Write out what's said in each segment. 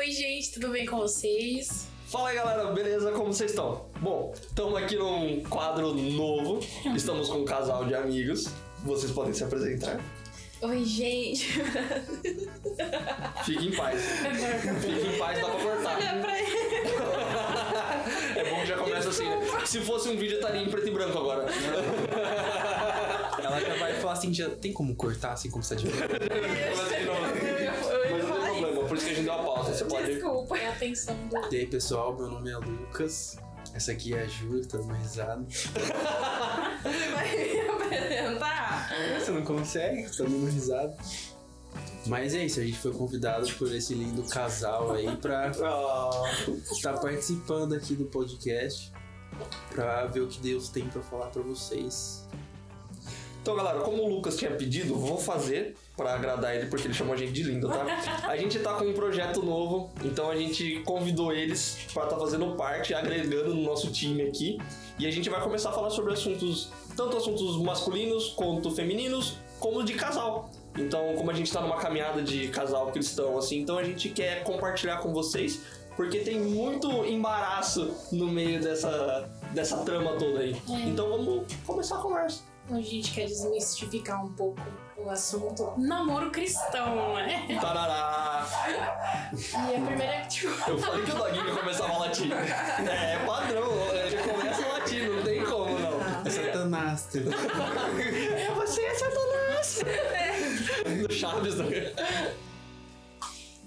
Oi, gente, tudo bem com vocês? Fala aí, galera, beleza? Como vocês estão? Bom, estamos aqui num quadro novo. Estamos com um casal de amigos. Vocês podem se apresentar. Oi, gente. Fique em paz. Fique em paz, dá pra cortar. Olha pra ele. É bom que já começa assim. né? Se fosse um vídeo, estaria em preto e branco agora. Ela já vai falar assim, já tem como cortar assim como você tá de Começa de novo. Mas não tem problema, por isso que a gente deu uma pausa. Você pode. Desculpa. É a atenção do... E aí pessoal, meu nome é Lucas. Essa aqui é a Ju, tô dando risada. Você vai me apresentar? Você não consegue? Tô dando risada. Mas é isso, a gente foi convidado por esse lindo casal aí pra estar participando aqui do podcast. Pra ver o que Deus tem pra falar pra vocês. Então, galera, como o Lucas tinha pedido, vou fazer pra agradar ele, porque ele chamou a gente de lindo, tá? A gente tá com um projeto novo, então a gente convidou eles pra estar fazendo parte, agregando no nosso time aqui. E a gente vai começar a falar sobre assuntos, tanto assuntos masculinos quanto femininos, como de casal. Então, como a gente tá numa caminhada de casal cristão, assim, então a gente quer compartilhar com vocês, porque tem muito embaraço no meio dessa, dessa trama toda aí. É. Então vamos começar a conversa. A gente quer desmistificar um pouco o assunto namoro cristão, né? Tarará! E a primeira, tipo... Eu falei que o doguinho começava a latir. É, é padrão, ele começa a latir, não tem como não. É Satanás? É, você é Satanás! Do Chaves, né?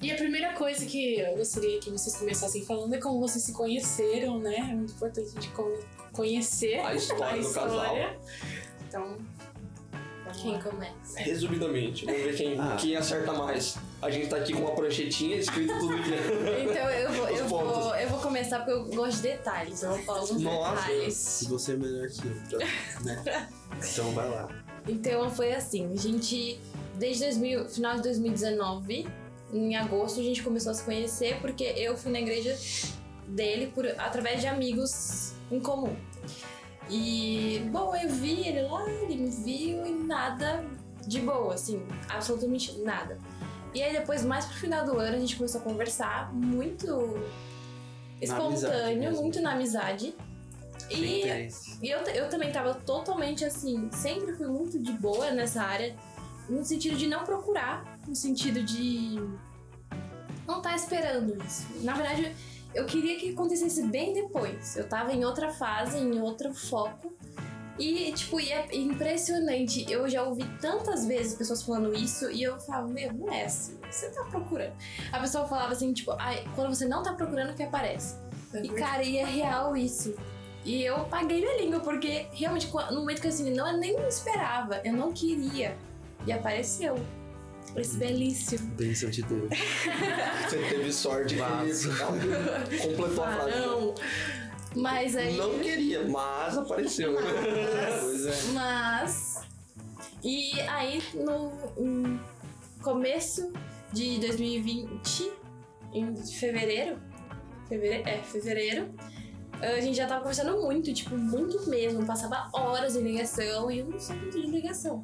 E a primeira coisa que eu gostaria que vocês começassem falando é como vocês se conheceram, né? É muito importante a gente co- conhecer A história do história. Então, quem começa? Resumidamente, vamos ver quem, Ah. quem acerta mais. A gente tá aqui com uma pranchetinha escrito tudo aqui. Então eu vou, eu, pontos. vou, eu vou começar porque eu gosto de detalhes. Eu vou falar alguns Nossa. detalhes. E você é melhor que eu, então, né? Então vai lá. Então foi assim, a gente, desde 2000, final de 2019, em agosto, a gente começou a se conhecer porque eu fui na igreja dele por, através de amigos em comum. E, bom, eu vi ele lá, ele me viu e nada de boa, assim, absolutamente nada. E aí depois, mais pro final do ano, a gente começou a conversar muito espontâneo, mesmo. muito na amizade. E e eu, eu também tava totalmente assim, sempre fui muito de boa nessa área, no sentido de não procurar, no sentido de não estar esperando isso. Na verdade, eu queria que acontecesse bem depois. Eu tava em outra fase, em outro foco. E, tipo, e é impressionante. Eu já ouvi tantas vezes pessoas falando isso e eu falava, meu, não é assim. Você tá procurando. A pessoa falava assim, tipo, ai, quando você não tá procurando, o que aparece? E, cara, e é real isso. E eu paguei minha língua, porque realmente, no momento que assim, não, eu nem esperava, eu não queria. E apareceu. Esse belíssimo. Bênção de Deus. Você teve sorte que completou a frase. Não. Mas aí. Não queria, mas apareceu. Pois é. Mas. E aí, no começo de 2020, em fevereiro. Fevereiro? É, fevereiro. A gente já tava conversando muito, tipo, muito mesmo. Passava horas em ligação e eu não sou muito de ligação.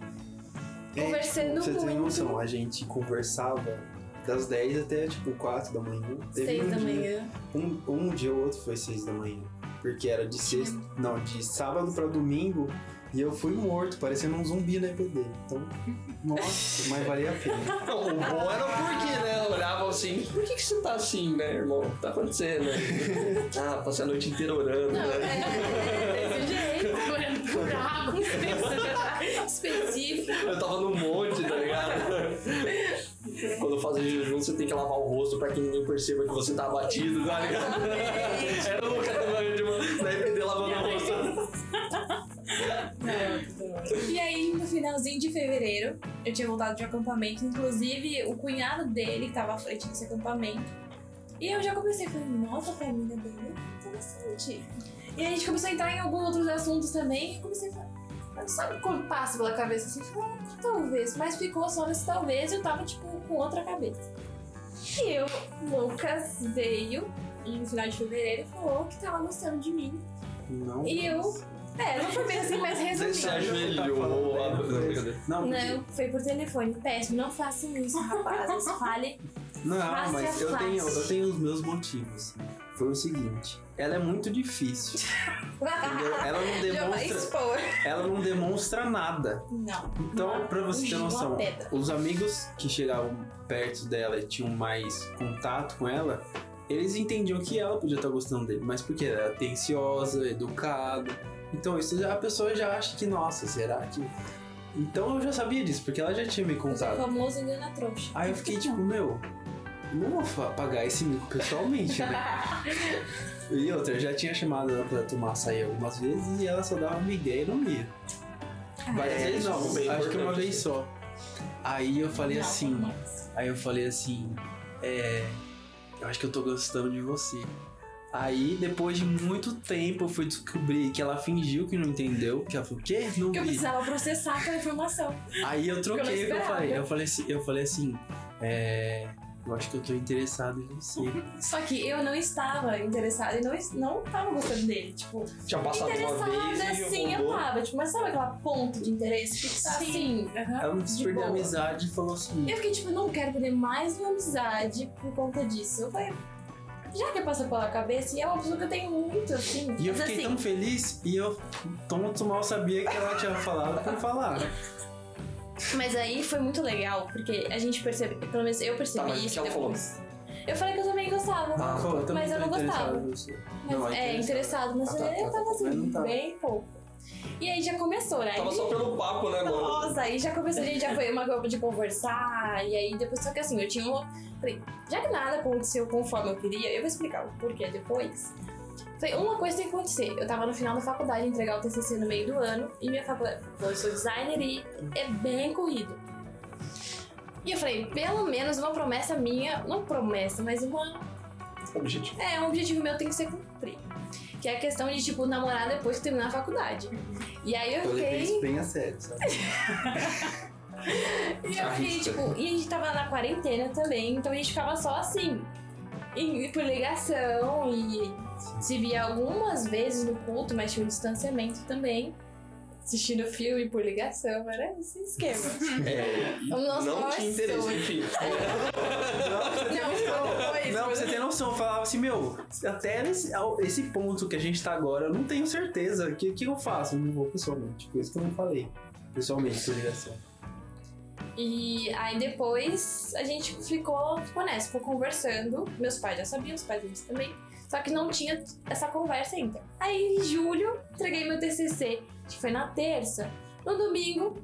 Conversando Pra você ter muito. noção, a gente conversava das 10 até tipo 4 da manhã. Teve Seis um da dia- manhã. Um, um dia ou outro foi 6 da manhã. Porque era de sexta. Não, de sábado pra domingo. E eu fui morto, parecendo um zumbi na EPD. Então, nossa, mas valia a pena. Não, o bom era o porquê, né? Olhavam assim, por que, que você tá assim, né, irmão? O que tá acontecendo? ah, passei a noite inteira orando, Não, né? é, desse jeito. Orando por água. Específico. Eu tava no monte, tá ligado? Quando faz jejum, você tem que lavar o rosto pra que ninguém perceba que você tá abatido, tá ligado? Era o Lucas da EPD lavando o rosto. E aí, no finalzinho de fevereiro, eu tinha voltado de acampamento. Inclusive, o cunhado dele tava à frente desse acampamento. E eu já comecei a falar, nossa, a família dele é interessante. E aí a gente começou a entrar em alguns outros assuntos também. E eu comecei a falar, eu sabe quando passa pela cabeça assim? eu falei, ah, talvez. Mas ficou só nesse talvez. Eu tava, tipo, com outra cabeça. E eu, Lucas, veio em final de fevereiro e falou que tava gostando de mim. Não. E eu. É, não foi bem assim, mas Você se resumindo. ajoelhou. ah, não, brincadeira. Não, Não, foi por telefone. Péssimo, não façam isso, rapazes. Fale Não, Fácil mas eu tenho, eu tenho os meus motivos. Foi o seguinte, ela é muito difícil. entendeu? Ela não demonstra, ela não demonstra nada. Não. Então, pra você ter noção, os amigos que chegavam perto dela e tinham mais contato com ela, eles entendiam que ela podia estar gostando dele, mas porque ela era atenciosa, educada. Então, isso já- a pessoa já acha que, nossa, será que. Então eu já sabia disso, porque ela já tinha me O contado. famoso engana trouxa. Aí eu fiquei tipo, meu, não vou pagar esse mico pessoalmente, né? E outra, eu já tinha chamado ela pra tomar açaí algumas vezes e ela só dava uma ideia e não ia. Várias É, vezes não, é acho que uma vez só. Aí eu falei Não, assim, aí eu falei assim, é. Eu acho que eu tô gostando de você. Aí, depois de muito tempo, eu fui descobrir que ela fingiu que não entendeu. Que ela falou, o quê? Não Porque eu vi. precisava processar aquela informação. Aí eu troquei o que eu falei. Eu falei assim, eu falei assim, é. Eu acho que eu tô interessado em você. Só que eu não estava interessada e não, não tava gostando dele. Tipo, Tinha passado uma vez sim, eu tava. Tipo, mas sabe aquela ponto de interesse? Que tá assim. Aham. Ela não quis De perder a amizade e falou assim. Eu fiquei tipo, não quero perder mais uma amizade por conta disso. Eu falei, já que passou pela cabeça, e é uma pessoa que eu tenho muito, assim. E eu fiquei assim, tão feliz e eu tonto mal sabia que ela tinha falado por falar. Mas aí foi muito legal, porque a gente percebe, pelo menos eu percebi Tá, mas isso que ela falou? depois. Eu falei que eu também gostava. Ah, mas eu tô não interessado gostava. Mas Não, é, interessado, mas Ah, tá, eu tá, tava tá. assim, não tava. bem pouco. E aí já começou, né? Tava só pelo papo, né, mano? Nossa, aí já começou, a gente já foi uma grupo de conversar, e aí depois, só que assim, eu tinha uma. Falei, já que nada aconteceu conforme eu queria, eu vou explicar o porquê depois. Falei, uma coisa tem que acontecer. Eu tava no final da faculdade, entregar o TCC no meio do ano, e minha faculdade, eu sou designer e é bem corrido. E eu falei, pelo menos uma promessa minha, não promessa, mas uma Objetivo. é, um objetivo meu tem que ser cumprido. Que é a questão de, tipo, namorar depois que terminar a faculdade. E aí eu Eu fiquei. isso bem a sério, sabe? E eu fiquei, tipo, e a gente tava na quarentena também, então a gente ficava só assim, em- por ligação e se via algumas vezes no culto, mas tinha um distanciamento também. Assistindo filme por ligação, era esse esquema. É, Nossa, não nossa, tinha interesse, enfim. Não, foi Não, pra você ter noção, eu falava assim, meu, até esse, ao- esse ponto que a gente tá agora, eu não tenho certeza. O que, que eu faço? Eu não vou pessoalmente. Por isso que eu não falei. Pessoalmente, por ligação. E aí depois a gente ficou, ficou nessa, ficou conversando. Meus pais já sabiam, os pais deles também. Só que não tinha essa conversa ainda. Aí em julho, entreguei meu TCC. Acho que foi na terça. No domingo,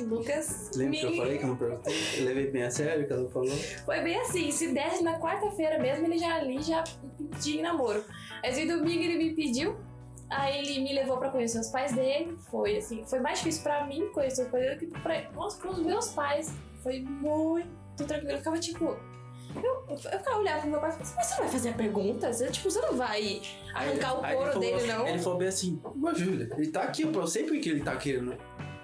o Lucas Lembra me... que eu falei que eu não perguntei? Eu levei bem a sério o que ela falou. Foi bem assim, se desse na quarta-feira mesmo, ele já ali já pedia em namoro. Mas no domingo ele me pediu, aí ele me levou pra conhecer os pais dele. Foi assim, foi mais difícil pra mim conhecer os pais dele do que pra, nossa, pros meus pais. Foi muito tranquilo. Eu ficava tipo. Eu, eu ficava olhando pro meu pai e falava assim, mas você não vai fazer a pergunta? Você, tipo, você não vai arrancar o Aí ele couro falou dele, assim- não? Ele falou bem assim, mas Júlia, ele tá aqui, eu sei porque ele tá querendo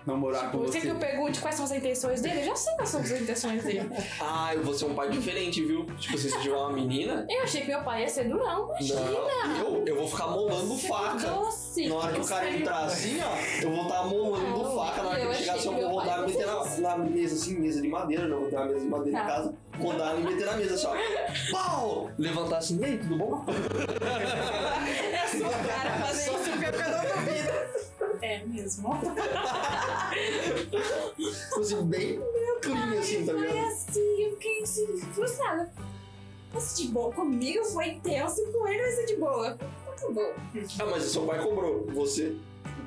namorar com Tipo, você. você que eu pergunte quais são as intenções dele? Eu já sei quais são as intenções dele. Ah, eu vou ser um pai diferente, viu? Tipo, se você tiver uma menina. Eu achei que meu pai ia ser durão, imagina. Não, eu, eu vou ficar molando Você faca. Doce. Na hora que o cara Sério. entrar assim, ó, eu vou estar molando Não, faca. Na hora que ele chegar assim, eu vou rodar e meter na, na mesa, assim, mesa de madeira, não vou ter uma mesa de madeira Tá. em casa. Rodar e meter na mesa, assim, ó. Pau! Levantar assim, e aí, tudo bom? É sua cara fazer isso É mesmo. Assim, bem clean, assim, tá Foi ligado? assim, eu fiquei assim, frustrada. Mas de boa, comigo foi intenso, com ele vai ser de boa. Tá bom. Ah, mas o seu pai cobrou. Você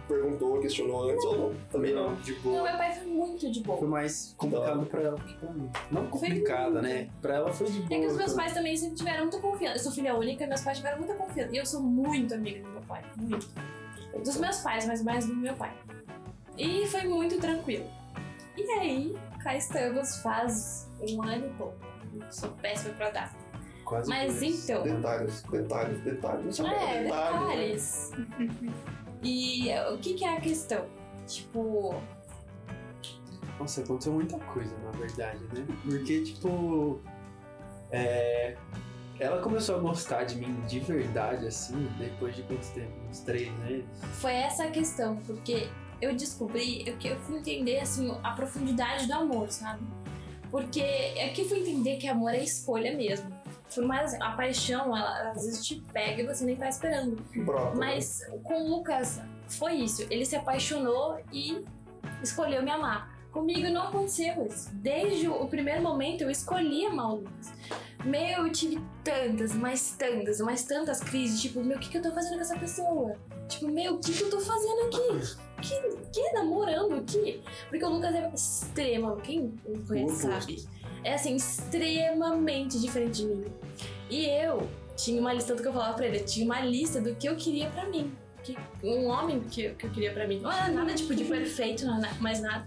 perguntou, questionou antes ou não? Também não. De Não, boa. meu pai foi muito de Foi boa. mais complicado pra ela que pra mim. Não complicada, né? Pra ela foi de boa. É que os meus pais também sempre tiveram muita confiança. Eu sou filha única e meus pais tiveram muita confiança. E eu sou muito amiga do meu pai. Muito. Dos meus pais, mas mais do meu pai. E foi muito tranquilo. E aí, cá estamos faz um ano e pouco. Sou péssima pra dar. Quase Mas dois. então. Detalhes, detalhes, detalhes. Não É, detalhes. detalhes. e eh, o que, que é a questão? Tipo, Nossa, aconteceu muita coisa, na verdade, né? Porque, tipo. É. Ela começou a gostar de mim de verdade, assim, depois de quanto tempo? Uns três meses. foi essa a questão, porque eu descobri, eu, que eu fui entender assim, a profundidade do amor, sabe? Porque é que eu fui entender que amor é escolha mesmo. Por mais a paixão, ela às vezes te pega e você nem tá esperando. Brota. Mas com o Lucas foi isso. Ele se apaixonou e escolheu me amar. Comigo não aconteceu isso. Desde o primeiro momento eu escolhi amar o Lucas. Meu, eu tive tantas, mais tantas, mais tantas crises. Tipo, meu, o que, que eu tô fazendo com essa pessoa? Tipo, meu, o que, que eu tô fazendo aqui? Que, que namorando aqui? Porque o Lucas é extremo. Quem me conhece sabe. É assim, extremamente diferente de mim. E eu tinha uma lista do que eu falava pra ele. Eu tinha uma lista do que eu queria pra mim. Que, um homem que, eu- que eu queria pra mim. Não era nada tipo de perfeito, não era mais nada.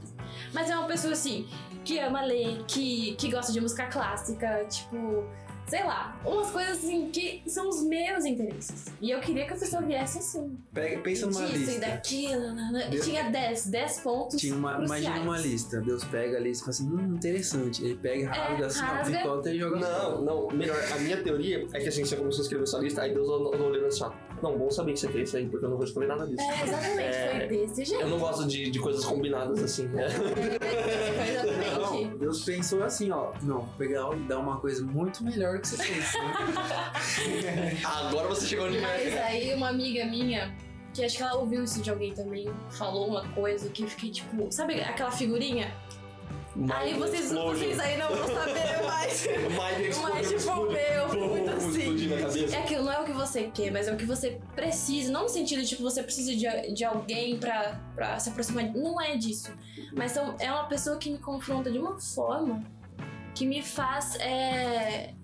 Mas é uma pessoa assim, que ama ler, que, que gosta de música clássica, tipo, sei lá, umas coisas assim que são os meus interesses. E eu queria que a pessoa viesse assim. Pega, pensa numa disso e lista. daquilo. nanana. Deus- Tinha 10, 10 pontos. Tinha uma, cruciais. imagina uma lista. Deus pega a lista e fala assim, hum, interessante. Ele pega e rasga assim, ó, É, rasga. picota e joga Não, não, melhor. A minha teoria é que assim, você começou a escrever sua lista, aí Deus andou olhando assim, ó. Não, bom saber que você quer isso aí, porque eu não vou escolher nada disso. É, exatamente, É. foi desse jeito. Eu não gosto de, de coisas combinadas assim, né? Exatamente. Não, Deus pensou assim, ó. Não, vou pegar e dar uma coisa muito melhor que você fez. né? Agora você chegou onde Mas é. aí uma amiga minha, que acho que ela ouviu isso de alguém também, falou uma coisa que eu fiquei tipo, sabe aquela figurinha? aí vocês, vocês aí não vão saber mais. Mas tipo, meu, foi muito assim. É aquilo, não é o que você quer, mas é o que você precisa. Não no sentido, tipo, você precisa de, de alguém pra, pra se aproximar. de- Não é disso. Mas é uma pessoa que me confronta de uma forma que me faz é,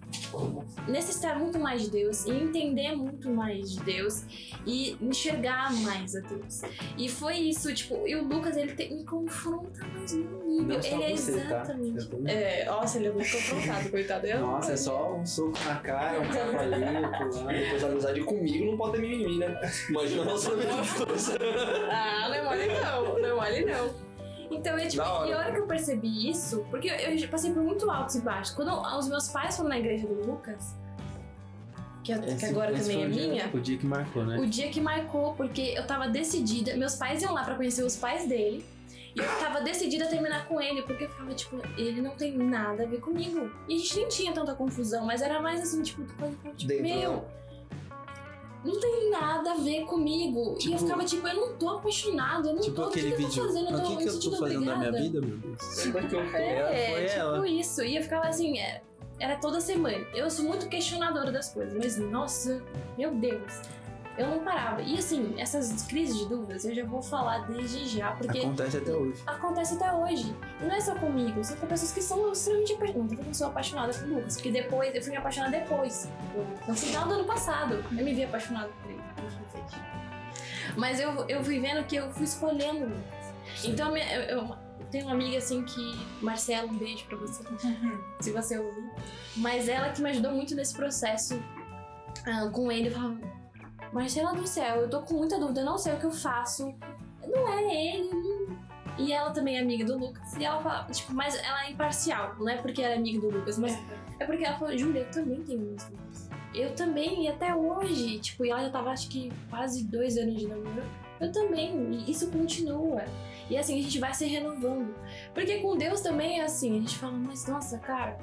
necessitar muito mais de Deus e entender muito mais de Deus e enxergar mais a Deus. E foi isso, tipo, e o Lucas, ele te- me confronta mais no nível. Ele é você, tá? exatamente. Também. É, nossa, ele é muito confrontado, coitado. Eu, Nossa, é só um soco na cara, um cavalinho, pular. Depois a amizade comigo não pode ter mimimi, né? Imagina o relacionamento dos dois. Ah, não é mole não, não é mole não. Então, eu, tipo, Da hora. e a hora que eu percebi isso, porque eu, eu passei por muito altos e baixos. Quando os meus pais foram na igreja do Lucas, que, que Esse- agora esse também é dia- minha, O dia que marcou, né? o dia que marcou, porque eu tava decidida, meus pais iam lá pra conhecer os pais dele, e eu tava decidida a terminar com ele, porque eu ficava, tipo, ele não tem nada a ver comigo. E a gente nem tinha tanta confusão, mas era mais assim, tipo, tipo, meu? Não tem nada a ver comigo. e eu Tipo- ficava, tipo, eu não tô apaixonado, eu não Tipo tô, aquele o que, que eu vídeo. tô fazendo? Eu O tô que, me que eu sentindo tô fazendo da minha obrigada." vida, meu Deus? Onde é que eu tô? Ela É, foi tipo ela. isso. E eu ficava assim, é, era toda semana. Eu sou muito questionadora das coisas, mas nossa, meu Deus. Eu não parava. E assim, essas crises de dúvidas eu já vou falar desde já, porque Acontece até hoje. acontece até hoje. E não é só comigo, são com pessoas que são extremamente apaixonadas. Eu sou apaixonada por Lucas, porque depois, eu fui me apaixonar depois. No final do ano passado, eu me vi apaixonada por ele. Mas eu, eu fui vendo que eu fui escolhendo o Lucas. Então, eu, eu tenho uma amiga assim que. Marcela, um beijo pra você, se você ouvir. Mas ela que me ajudou muito nesse processo ah, com ele. Eu falava, Marcela do céu, eu tô com muita dúvida, eu não sei o que eu faço. Não é ele, não- E ela também é amiga do Lucas. E ela fala, tipo, mas ela é imparcial. Não é porque ela é amiga do Lucas, mas é porque ela falou, Júlia, eu também tenho meus dúvidas. Eu também, e até hoje. Tipo, e ela já tava, acho que, quase dois anos de namoro. Eu também, e isso continua. E assim, a gente vai se renovando. Porque com Deus também é assim, a gente fala, mas nossa, cara,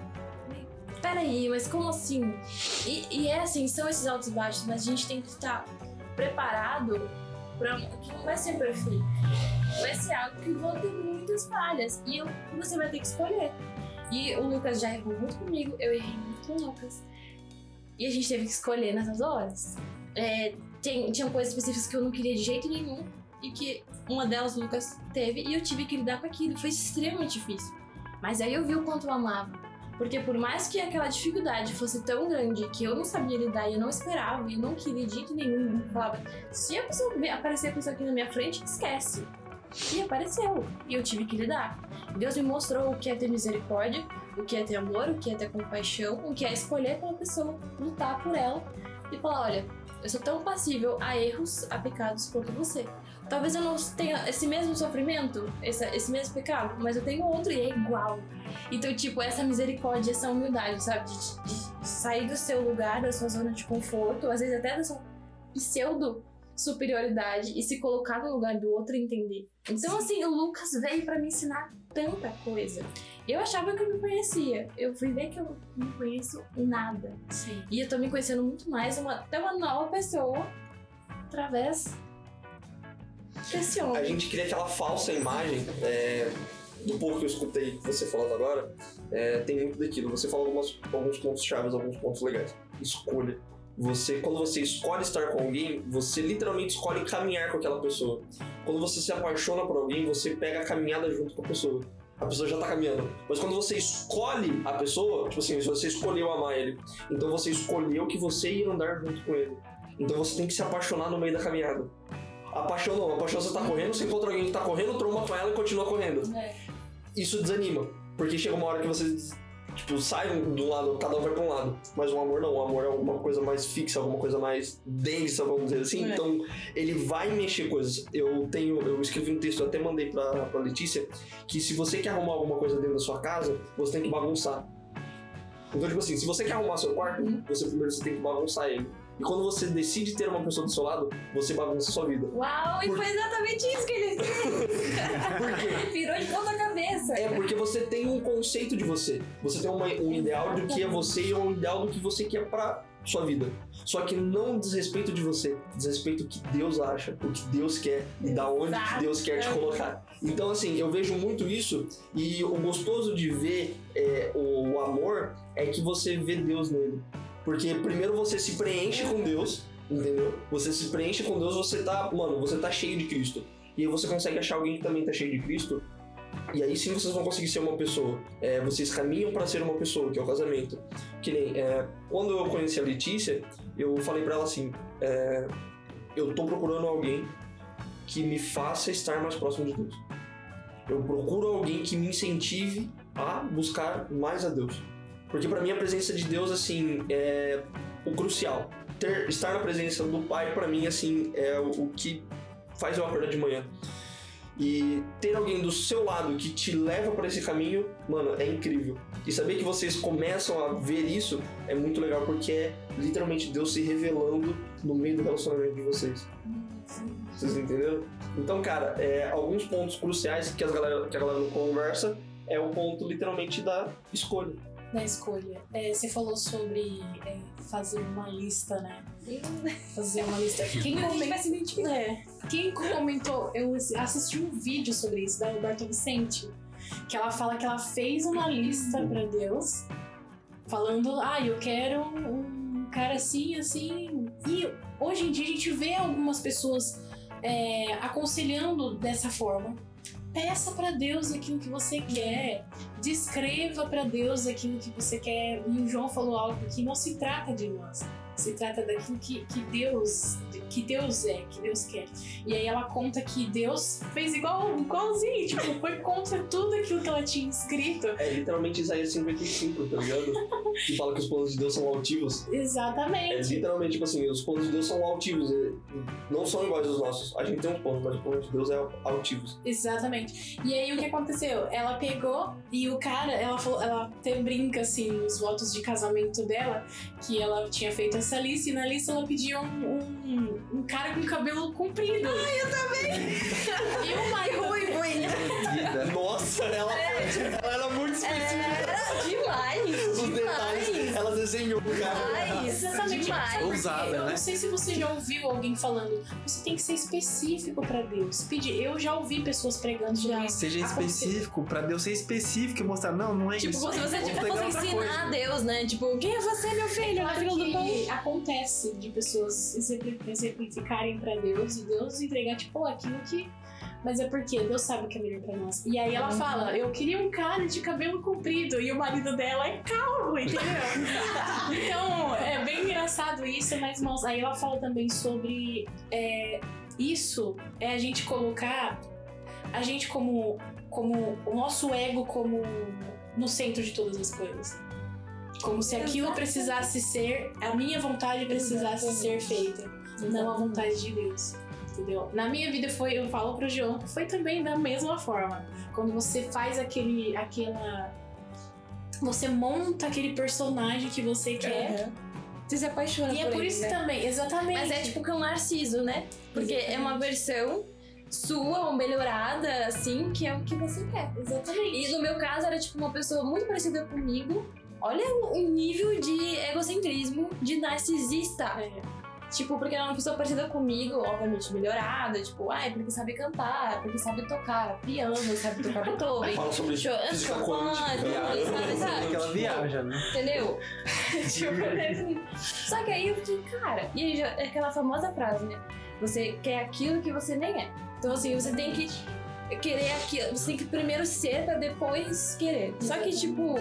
peraí, mas como assim? E, e é assim, são esses altos e baixos, mas a gente tem que estar preparado para que não vai ser perfeito. Vai ser algo que vão ter muitas falhas. E você vai ter que escolher. E o Lucas já errou muito comigo, eu errei muito com o Lucas. E a gente teve que escolher nessas horas. É, tem, tinham coisas específicas que eu não queria de jeito nenhum. E que uma delas o Lucas teve. E eu tive que lidar com aquilo. Foi extremamente difícil. Mas aí eu vi o quanto eu amava. Porque por mais que aquela dificuldade fosse tão grande que eu não sabia lidar e eu não esperava e não queria de nenhum, eu falava, se a pessoa aparecer a pessoa aqui na minha frente, esquece. E apareceu. E eu tive que lidar. Deus me mostrou o que é ter misericórdia, o que é ter amor, o que é ter compaixão, o que é escolher aquela pessoa, lutar por ela e falar, olha, eu sou tão passível a erros, a pecados quanto você. Talvez eu não tenha esse mesmo sofrimento, esse, esse mesmo pecado, mas eu tenho outro e é igual. Então, tipo, essa misericórdia, essa humildade, sabe? De, de- de sair do seu lugar, da sua zona de conforto, às vezes até da sua pseudo superioridade e se colocar no lugar do outro e entender. Então, assim, o Lucas veio pra me ensinar tanta coisa. Eu achava que eu me conhecia. Eu fui ver que eu não conheço nada. Sim. E eu tô me conhecendo muito mais, uma, até uma nova pessoa, através desse A homem. gente cria aquela falsa imagem, é, do pouco que eu escutei você falando agora, é, tem muito daquilo. Você falou algumas, alguns pontos chaves, alguns pontos legais. Escolha. Você, quando você escolhe estar com alguém, você literalmente escolhe caminhar com aquela pessoa. Quando você se apaixona por alguém, você pega a caminhada junto com a pessoa. A pessoa já tá caminhando. Mas quando você escolhe a pessoa, tipo assim, você escolheu amar ele, então você escolheu que você ia andar junto com ele. Então você tem que se apaixonar no meio da caminhada. A paixão não, a paixão você tá correndo, você encontra alguém que tá correndo, tromba com ela e continua correndo. É. Isso desanima, porque chega uma hora que você, tipo, sai do lado, cada um vai pra um lado. Mas o amor não, o amor é alguma coisa mais fixa, alguma coisa mais densa, vamos dizer assim. É. Então, ele vai mexer coisas. Eu tenho, eu escrevi um texto, eu até mandei pra, pra Letícia, que se você quer arrumar alguma coisa dentro da sua casa, você tem que bagunçar. Então, tipo assim, se você quer arrumar seu quarto, você primeiro você tem que bagunçar ele. E quando você decide ter uma pessoa do seu lado, você bagunça a sua vida. Uau, e foi exatamente isso que ele Por quê? virou de ponta cabeça. É porque você tem um conceito de você. Você tem uma- um ideal do que é você e um ideal do que você quer pra sua vida. Só que não diz respeito de você, diz respeito do que Deus acha, o que Deus quer e da onde que Deus quer te colocar. Então, assim, eu vejo muito isso e o gostoso de ver é, o, o amor é que você vê Deus nele. Porque primeiro você se preenche com Deus, entendeu? Você se preenche com Deus, você tá, mano, você tá cheio de Cristo. E aí você consegue achar alguém que também tá cheio de Cristo e aí sim vocês vão conseguir ser uma pessoa. É, vocês caminham para ser uma pessoa, que é o casamento. Que nem, é, quando eu conheci a Letícia, eu falei para ela assim: é, eu tô procurando alguém que me faça estar mais próximo de Deus. Eu procuro alguém que me incentive a buscar mais a Deus. Porque para mim a presença de Deus assim é o crucial. Ter, estar na presença do Pai para mim assim é o, o que faz eu acordar de manhã. E ter alguém do seu lado que te leva para esse caminho, mano, é incrível. E saber que vocês começam a ver isso é muito legal porque é literalmente Deus se revelando no meio do relacionamento de vocês. Vocês entenderam? Então, cara, é, alguns pontos cruciais que, as galera, que a galera não conversa é o ponto literalmente da escolha. Da escolha. É, você falou sobre é, fazer uma lista, né? Fazer uma lista. Quem comentou, é, quem comentou, eu assisti um vídeo sobre isso da Roberta Vicente, que ela fala que ela fez uma lista pra Deus, falando, ah, eu quero um cara assim, assim. E hoje em dia a gente vê algumas pessoas é, aconselhando dessa forma. Peça pra Deus aquilo que você quer. Descreva pra Deus aquilo que você quer. E o João falou algo que não se trata de nós. Se trata daquilo que, que Deus que Deus é, que Deus quer. E aí ela conta que Deus fez igual, igualzinho, tipo, foi contra tudo aquilo que ela tinha escrito. É literalmente Isaías 55, tá ligado? que fala que os planos de Deus são altivos. É Exatamente. literalmente, tipo assim, os planos de Deus são altivos. é, Não são iguais aos nossos. A gente tem uns planos, mas os planos de Deus é altivos. Exatamente. E aí o que aconteceu? Ela pegou e o cara, ela falou, ela até brinca assim nos votos de casamento dela, que ela tinha feito essa lista e na lista ela pediu um, um, um cara com cabelo comprido. Ai, eu também! e o marido. Ruivo, hein? Nossa, ela, ela era muito específica. Demais! Desenhou, cara. Demais! Exatamente. Demais! Ousada, eu né? não sei se você já ouviu alguém falando, você tem que ser específico pra Deus. Pedir. Eu já ouvi pessoas pregando Já. Seja específico, pra Deus ser específico e mostrar, não, não é Tipo, isso. como se você tipo, fosse ensinar coisa. a Deus, né? Tipo, quem é você, meu filho? Claro Filho do que acontece de pessoas exempli- exemplificarem pra Deus e Deus entregar, tipo, aquilo que. Mas é porque Deus sabe o que é melhor pra nós. E aí ela Uhum. fala: Eu queria um cara de cabelo comprido. E o marido dela é calvo, entendeu? então, é bem engraçado isso, mas, aí ela fala também sobre. é, isso é a gente colocar a gente como. como o nosso ego como no centro de todas as coisas. Como se aquilo Exatamente. precisasse ser, a minha vontade precisasse ser feita, não a vontade de Deus. Entendeu? Na minha vida foi, eu falo pro João, que foi também da mesma forma. Quando você faz aquele, aquela, você monta aquele personagem que você quer. Você se apaixona E é por por ele, isso né? também, exatamente. Mas é tipo que é um narciso, né? Porque é uma versão sua ou melhorada, assim, que é o que você quer. Exatamente. E no meu caso era tipo uma pessoa muito parecida comigo. Olha o o nível de egocentrismo, de narcisista. É. Tipo, porque ela é uma pessoa parecida comigo, obviamente melhorada. Tipo, ai, porque sabe cantar, porque sabe tocar piano, sabe tocar Beethoven. Fala sobre Show- física Chopin, tudo, sabe, sabe? que ela viaja, né? Entendeu? Tipo, Só que aí eu fiquei, cara, e aí já, é aquela famosa frase, né? Você quer aquilo que você nem é. Então, assim, você tem que querer aquilo, você tem que primeiro ser pra depois querer. Só que, tipo,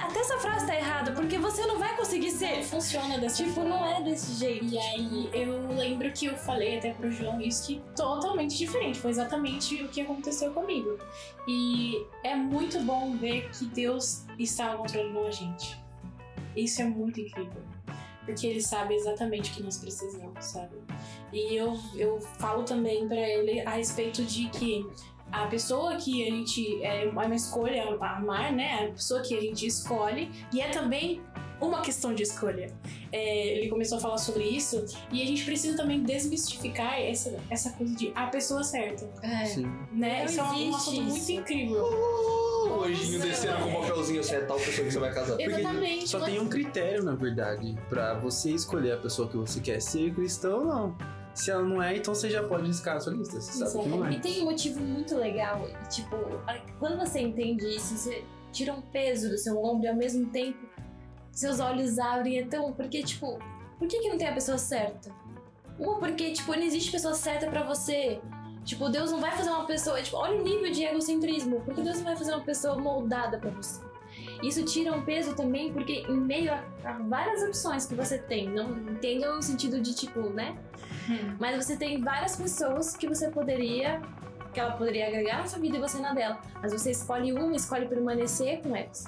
até essa frase tá errada, porque você não vai conseguir Não ser. funciona dessa Tipo, não é desse jeito. E aí eu lembro que eu falei até pro João isso que totalmente diferente, foi exatamente o que aconteceu comigo. E é muito bom ver que Deus está controlando a gente. Isso é muito incrível. Porque ele sabe exatamente o que nós precisamos, sabe? E eu, eu falo também pra ele a respeito de que a pessoa que a gente. É uma escolha amar, né? A pessoa que a gente escolhe. E é também uma questão de escolha. É, ele começou a falar sobre isso. E a gente precisa também desmistificar essa, essa coisa de a pessoa certa. É. Sim. Né? Não isso é um assunto muito incrível. O anjinho descendo com o papelzinho assim, é tal pessoa que você vai casar. Porque Exatamente. Só tem um critério, na verdade, pra você escolher a pessoa que você quer ser cristão ou não. Se ela não é, então você já pode riscar a sua lista. Você sabe que não E é. tem um motivo muito legal, e, tipo, quando você entende isso, você tira um peso do seu ombro e ao mesmo tempo seus olhos abrem. Então, porque, tipo, por que, que não tem a pessoa certa? Uma, porque, tipo, não existe pessoa certa pra você. Tipo, Deus não vai fazer uma pessoa. Tipo, olha o nível de egocentrismo. Porque Deus não vai fazer uma pessoa moldada pra você. Isso tira um peso também, porque em meio a, a várias opções que você tem, não entendam no sentido de, tipo, né? Hum. Mas você tem várias pessoas que você poderia. que ela poderia agregar na sua vida e você na dela. Mas você escolhe uma, escolhe permanecer com elas.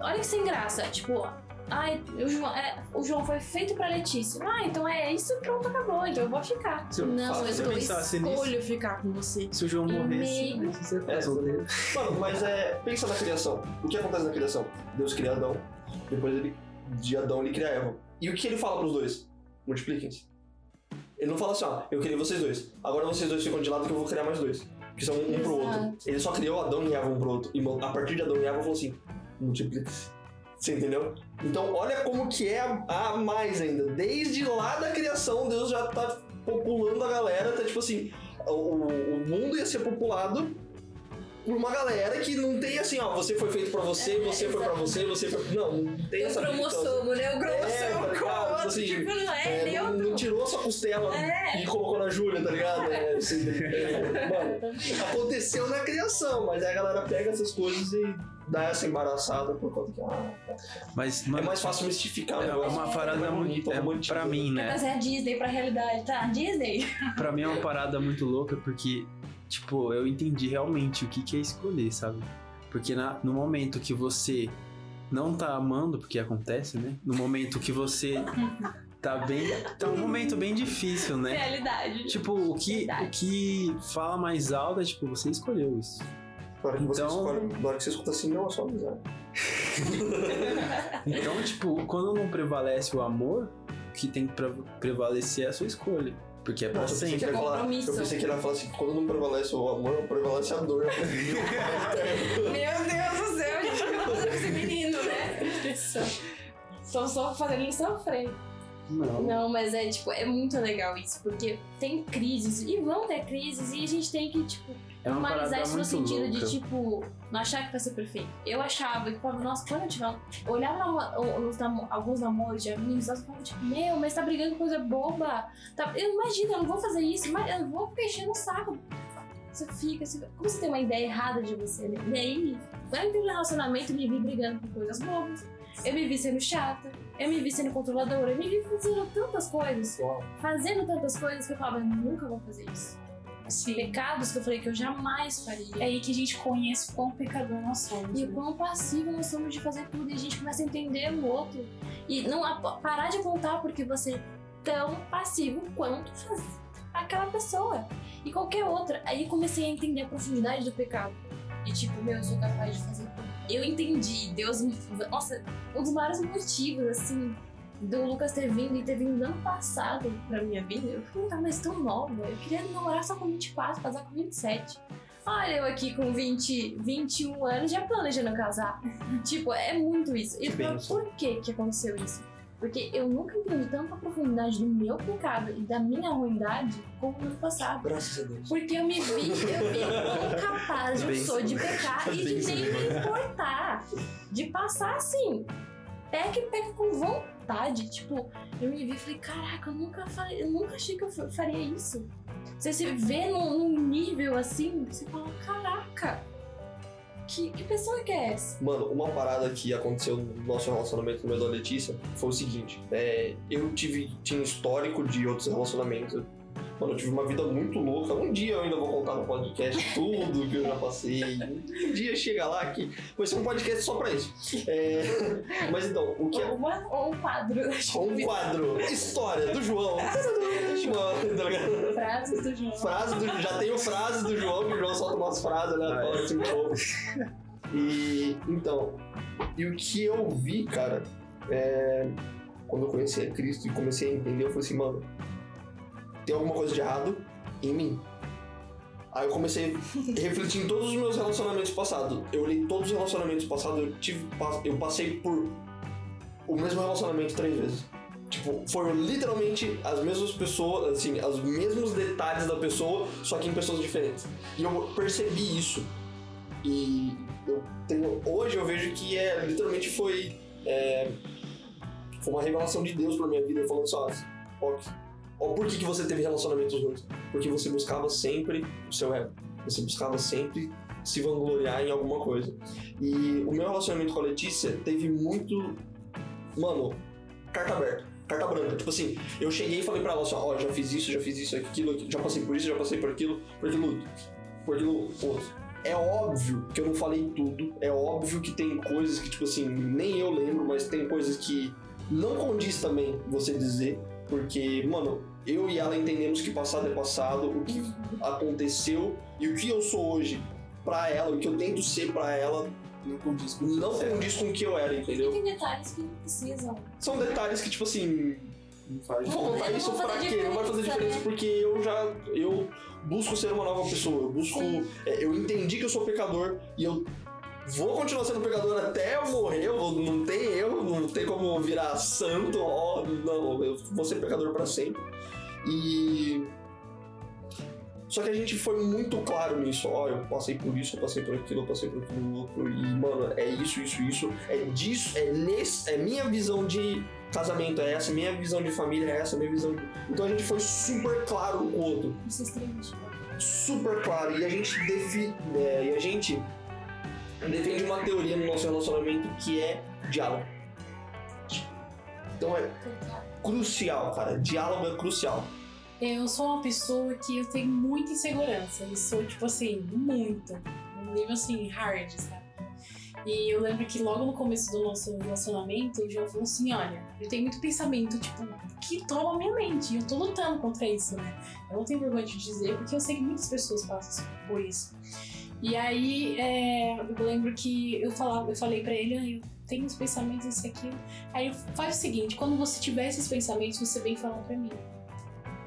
Olha que sem graça. Tipo, ai, o João, é, o João foi feito pra Letícia. Ah, então é isso, pronto, acabou. Então eu vou ficar. Se eu- Não, se eu você tô, pensasse nisso- escolho ficar com você. Se o João morresse, meio- você É, solteiro. Mano, mas é. Pensa na criação. O que acontece na criação? Deus cria Adão, depois ele. De Adão ele cria Eva. E o que ele fala pros dois? Multipliquem-se. Ele não fala assim, ó, eu criei vocês dois. Agora vocês dois ficam de lado que eu vou criar mais dois. Que são um pro outro. Exato. Ele só criou Adão e Eva um pro outro. E a partir de Adão e Eva falou assim: multiplique-se. Você entendeu? Então olha como que é a, a mais ainda. Desde lá da criação, Deus já tá populando a galera. Tá tipo assim, o, o mundo ia ser populado por uma galera que não tem assim, ó, você foi feito pra você, É, você foi pra exato. você, você foi. Não, não tem O essa cromossomo, né? O É, tá cromossomo ligado? com o outro. Assim, tipo, não é, É, não, não tirou sua costela É. e colocou na Júlia, tá ligado? É, assim, é, mano, aconteceu na criação, mas aí a galera pega essas coisas e dá essa embaraçada por conta que ah, Mas, é mais fácil mistificar é uma parada mais muito. É, romântico, pra né? mim, né? Trazer a Disney pra realidade, tá? Disney. Pra mim é uma parada muito louca porque, tipo, eu entendi realmente o que, que é escolher, sabe? Porque na- no momento que você não tá amando, porque acontece, né? No momento que você tá bem. Tá um momento bem difícil, né? Realidade. Tipo, o que, o que fala mais alto é, tipo, você escolheu isso. Na hora que você Então- escolhe, na hora que você escuta assim, não, é só amizade. Então, tipo, quando não prevalece o amor, o que tem que pre- prevalecer é a sua escolha. Porque é pra Nossa, eu pensei sempre. ele ia falar, eu pensei que ele ia falar assim, quando não prevalece o amor, prevalece a dor. Meu Deus do céu, gente, Tô só fazendo ele sofrer. Não. Não, mas é tipo, é muito legal isso, porque tem crises, e vão ter crises, e a gente tem que, tipo, É normalizar isso no sentido louca. de, tipo, não achar que vai ser perfeito. Eu achava que, falava, nossa, quando eu tiver. Olhava namo- alguns namoros de amigos, nós falava, tipo, meu, mas tá brigando com coisa boba. Tá, eu imagino, eu não vou fazer isso, mas eu vou ficar enchendo o saco. Você fica, você, como você tem uma ideia errada de você, né? E aí, eu entrei no relacionamento, eu me vi brigando por coisas bobas. Eu me vi sendo chata, eu me vi sendo controladora, eu me vi fazendo tantas coisas, fazendo tantas coisas que eu falava, eu nunca vou fazer isso. Sim. Pecados que eu falei que eu jamais faria. É aí que a gente conhece o quão pecador nós somos. E o né? quão passivo nós somos de fazer tudo e a gente começa a entender o outro. E não parar de apontar porque você é tão passivo quanto faz- aquela pessoa. E qualquer outra. Aí eu comecei a entender a profundidade do pecado. E tipo, meu, eu sou capaz de fazer tudo. Eu entendi. Deus me. Nossa, um dos maiores motivos, assim, do Lucas ter vindo e ter vindo ano passado pra minha vida, eu falei, tá, mas tão nova. Eu queria namorar só com 24, casar com 27. Olha, eu aqui com 20, 21 anos já planejando casar. tipo, é muito isso. E por- bênção. por que que aconteceu isso? Porque eu nunca entendi tanta profundidade do meu pecado e da minha ruindade como no passado. Graças a Deus. Porque eu me vi, eu vi quão capaz eu sou de pecar e de nem me importar. De passar assim. Peca e peca com vontade. Tipo, eu me vi e falei, caraca, eu nunca falei, eu nunca achei que eu fa- faria isso. Você se vê num, num nível assim, você fala, caraca, que, que pessoa que é essa? Mano, uma parada que aconteceu no nosso relacionamento no meu da Letícia foi o seguinte: é, eu tive, tinha histórico de outros relacionamentos. Mano, eu tive uma vida muito louca. Um dia eu ainda vou contar no podcast tudo que eu já passei. Um dia chega lá que vai ser um podcast só pra isso. É, mas então, o que é Ou, uma, ou um quadro. um quadro? História do João. Frases do João. Frase do, já tenho frases do João, que o João solta umas frases aleatórias assim, pouco. E então, e o que eu vi, cara, é, quando eu conheci a Cristo e comecei a entender, eu falei assim, mano, tem alguma coisa de errado em mim. Aí eu comecei a refletir em todos os meus relacionamentos passados. Eu olhei todos os relacionamentos passados, eu tive, eu passei por o mesmo relacionamento três vezes. Tipo, foram literalmente as mesmas pessoas, assim, os mesmos detalhes da pessoa, só que em pessoas diferentes. E eu percebi isso. E eu tenho, hoje eu vejo que é literalmente foi, é, foi uma revelação de Deus pra minha vida, falando só, ó, ó, por que, que você teve relacionamentos ruins? Porque você buscava sempre o seu ego. Você buscava sempre se vangloriar em alguma coisa. E o meu relacionamento com a Letícia teve muito. Mano, carta aberta. Carta branca. Tipo assim, eu cheguei e falei pra ela assim: ó, já fiz isso, já fiz isso, aquilo, já passei por isso, já passei por aquilo, por aquilo, por aquilo outro. É óbvio que eu não falei tudo. É óbvio que tem coisas que, tipo assim, nem eu lembro, mas tem coisas que não condiz também você dizer. Porque, mano, eu e ela entendemos que passado é passado, o que aconteceu e o que eu sou hoje pra ela, o que eu tento ser pra ela, Não condiz com não condiz com o que eu era, E entendeu? tem detalhes que não precisam. São detalhes que, tipo assim, Não faz vou contar Não isso pra quê? Não vai fazer diferença, diferença porque eu já. Eu busco ser uma nova pessoa. Eu busco. Sim. é, eu entendi que eu sou pecador e eu vou continuar sendo pecador até eu morrer. Eu vou- não tem erro, não tem como virar santo. Ó, não, eu vou ser pecador pra sempre. E. Só que a gente foi muito claro nisso. Ó, eu passei por isso, eu passei por aquilo, eu passei por aquilo outro. E, mano, é isso, isso, isso. É disso, é nesse. É minha visão de casamento, é essa, minha visão de família é essa, minha visão de. Então a gente foi super claro com o outro. Isso é extremamente bom. Super claro. E a gente defi, é, e a gente defende uma teoria no nosso relacionamento que é diálogo. Então é crucial, cara. Diálogo é crucial. Eu sou uma pessoa que eu tenho muita insegurança. Eu sou, tipo assim, muito. Um nível assim, hard, sabe? E eu lembro que logo no começo do nosso relacionamento, o João falou assim: olha, eu tenho muito pensamento, tipo, que toma minha mente. E eu tô lutando contra isso, né? Eu não tenho vergonha de dizer, porque eu sei que muitas pessoas passam por isso. E aí, é, eu lembro que eu, falava, eu falei pra ele, ah, eu tenho os pensamentos, isso aquilo. Aí eu faz o seguinte, quando você tiver esses pensamentos, você vem falar pra mim.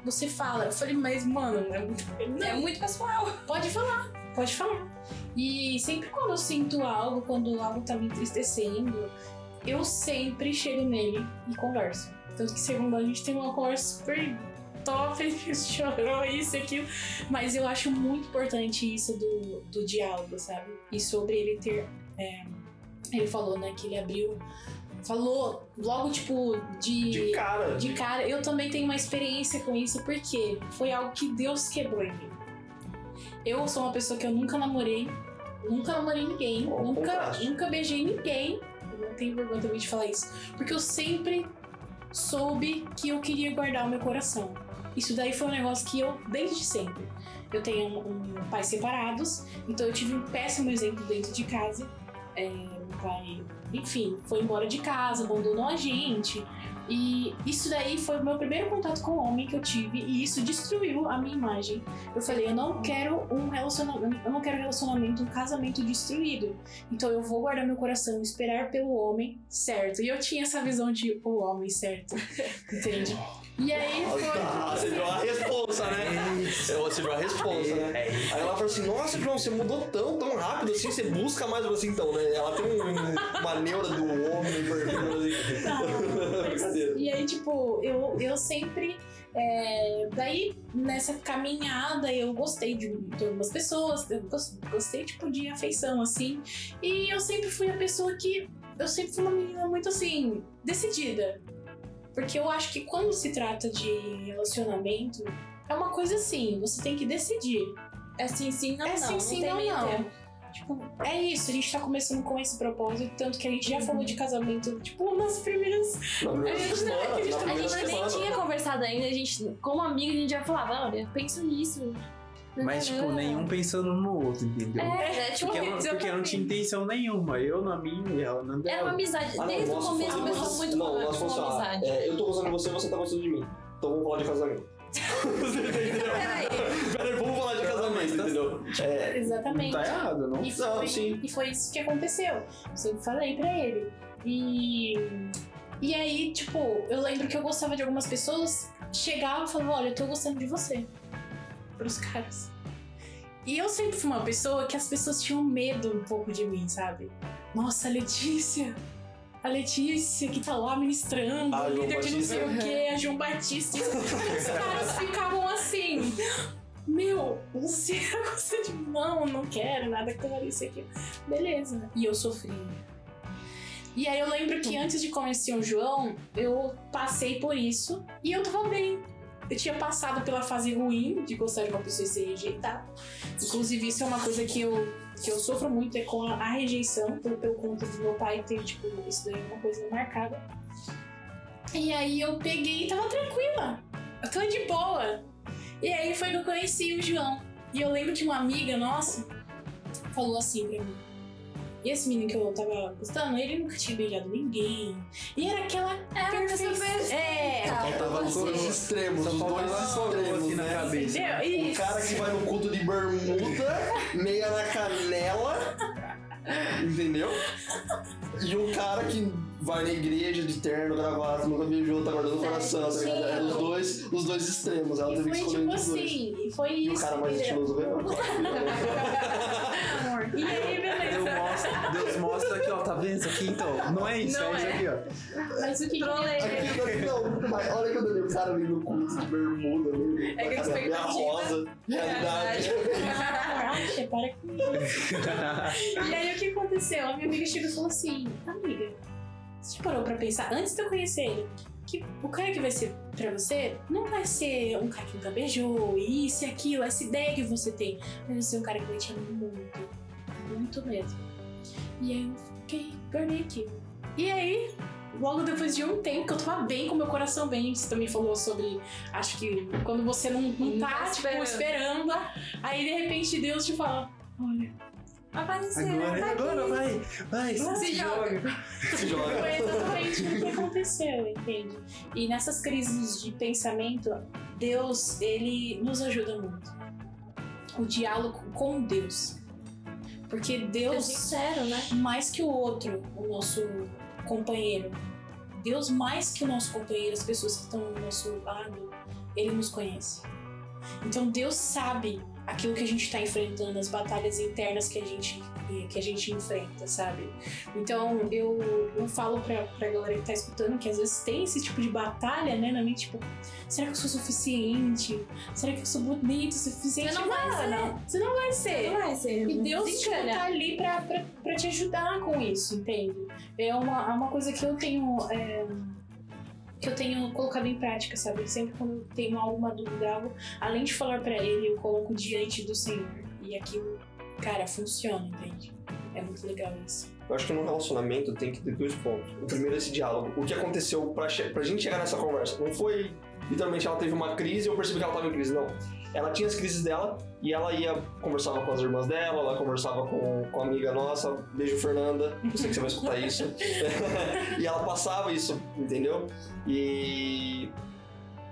Você fala. Eu falei, mas, mano, é muito, É muito pessoal. Pode falar, pode falar. E sempre quando eu sinto algo, quando algo tá me entristecendo, eu sempre chego nele e converso. Tanto que segundo a gente tem uma conversa super top, chorou isso e aquilo. Mas eu acho muito importante isso do, do diálogo, sabe? E sobre ele ter. é, ele falou, né, que ele abriu. Falou logo, tipo, De cara. de cara, eu também tenho uma experiência com isso, porque foi algo que Deus quebrou em mim. Eu sou uma pessoa que eu nunca namorei, nunca namorei ninguém, nunca, contraste. nunca beijei ninguém. Eu não tenho vergonha também de falar isso. Porque eu sempre soube que eu queria guardar o meu coração. Isso daí foi um negócio que eu, desde sempre. Eu tenho um, um pais separados, então eu tive um péssimo exemplo dentro de casa. É, meu pai, enfim, foi embora de casa, abandonou a gente. E isso daí foi o meu primeiro contato com o homem que eu tive e isso destruiu a minha imagem. Eu falei, eu não quero um relacionamento, eu não quero um relacionamento, um casamento destruído. Então eu vou guardar meu coração, esperar pelo homem certo. E eu tinha essa visão de o homem certo. Entende? E aí foi. Ah, você viu a responsa, né? Você viu a responsa, né? Aí ela falou assim, nossa, João, você mudou tão, tão rápido assim, você busca mais assim, então, né? Ela tem um- uma neura do homem, perfil, assim. E aí, tipo, eu, eu sempre. é, daí, nessa caminhada, eu gostei de, de algumas pessoas, eu gos- gostei, tipo, de afeição, assim. E eu sempre fui a pessoa que. Eu sempre fui uma menina muito, assim, decidida. Porque eu acho que quando se trata de relacionamento, é uma coisa assim, você tem que decidir. É sim, sim, não, é não. sim, não sim, tem não, meio não. Tipo, é isso, a gente tá começando com esse propósito, tanto que a gente já falou de casamento, tipo, nas primeiras Na A gente- semana, a gente- na A gente nem semana. tinha conversado ainda, a gente, como amiga, a gente já falava, olha, penso nisso. Mas, tipo, nenhum pensando no outro, entendeu? É, é tipo, Porque, não, porque não tinha intenção nenhuma. Eu na minha e ela na dela. era uma amizade. Ah, não, Desde o começo começou muito Não, ah, amizade. é, eu tô gostando de você, você tá gostando de mim. Então vamos falar de casamento. Você entendeu? Peraí. Peraí, vamos falar de casamento, entendeu? É, Não Exatamente. tá errado, não? E Não, foi, sim. e foi isso que aconteceu. Eu sempre falei pra ele. E. E aí, tipo, eu lembro que eu gostava de algumas pessoas, chegava e falava, olha, eu tô gostando de você. Pros caras. E eu sempre fui uma pessoa que as pessoas tinham medo um pouco de mim, sabe? Nossa, Letícia! A Letícia que tá lá ministrando, A líder de não sei o quê, a João Batista. Os caras ficavam assim. Meu, você gosta de. Não, não quero nada com isso aqui. Beleza. E eu sofri. E aí eu lembro que antes de conhecer o João, eu passei por isso e eu tava bem. Eu tinha passado pela fase ruim de gostar de uma pessoa e ser rejeitada. Inclusive, isso é uma coisa que eu, que eu sofro muito, é com a, a rejeição, por, pelo conta do meu pai ter, tipo, isso daí é uma coisa marcada. E aí eu peguei e tava tranquila. Eu tô de boa. E aí foi que eu conheci o João. E eu lembro que uma amiga nossa falou assim pra mim. E esse menino que eu tava gostando, ele nunca tinha beijado ninguém. E era aquela perfeição. É, Faltava os dois extremos, Só os dois extremos, na né? cabeça. entendeu? O Isso. cara que vai no culto de bermuda, meia na canela, entendeu? E o cara que vai na igreja de terno, gravata, nunca beijou, tá guardando o coração, tá ligado? Os dois, os dois extremos, ela E teve foi que escolher tipo entre os dois. assim, e foi E isso. o cara mais estiloso veio. Amor. E aí. Mostra, Deus mostra aqui, ó, tá vendo isso aqui então? Não é isso, Não é, isso é. aqui, ó. Mas o que que Trolei. Aqui, aqui não, mas olha que eu dei o cara ali no culto de bermuda, ali, É que a expectativa- rosa, realidade. Relaxa, para com isso. E aí o que aconteceu? A minha amiga chegou e falou assim: Amiga, você parou pra pensar, antes de eu conhecer ele, que o cara que vai ser pra você não vai ser um cara que nunca beijou, isso e aquilo, essa ideia que você tem. Vai ser um cara que vai te amar muito, muito mesmo. E aí eu fiquei, guardei aqui. E aí, logo depois de um tempo que eu tava bem com meu coração bem, você também falou sobre. Acho que quando você não, não Não tá, tá tipo, esperando. esperando, aí de repente Deus te fala: Olha, Apareceu. Agora, tá agora, aqui. vai, vai, Se joga. Se joga. Foi exatamente o que aconteceu, entende? E nessas crises de pensamento, Deus, ele nos ajuda muito. O diálogo com Deus. Porque Deus, sincero, né? mais que o outro, o nosso companheiro, Deus mais que o nosso companheiro, as pessoas que estão ao nosso lado, ele nos conhece. Então Deus sabe aquilo que a gente está enfrentando, as batalhas internas que a gente que a gente enfrenta, sabe? Então eu, eu falo pra, pra galera que tá escutando que às vezes tem esse tipo de batalha, né, na mente, tipo, será que eu sou suficiente? Será que eu sou bonito o suficiente? Você não vai ser. Mano, Você não vai ser. Não vai ser. E Deus tipo, Desencalha. tá ali pra, pra, pra te ajudar com isso, entende? É uma, é uma coisa que eu tenho. é, que eu tenho colocado em prática, sabe? Sempre quando eu tenho alguma dúvida, algo, além de falar pra ele, eu coloco diante do Senhor. E aquilo, cara, funciona, entende? É muito legal isso. Eu acho que no relacionamento tem que ter dois pontos. O primeiro é esse diálogo. O que aconteceu pra, pra gente chegar nessa conversa? Não foi literalmente ela teve uma crise e eu percebi que ela tava em crise, não. Ela tinha as crises dela e ela ia, conversava com as irmãs dela, ela conversava com, com a amiga nossa, beijo Fernanda, eu sei que você vai escutar isso. e ela passava isso, entendeu? E.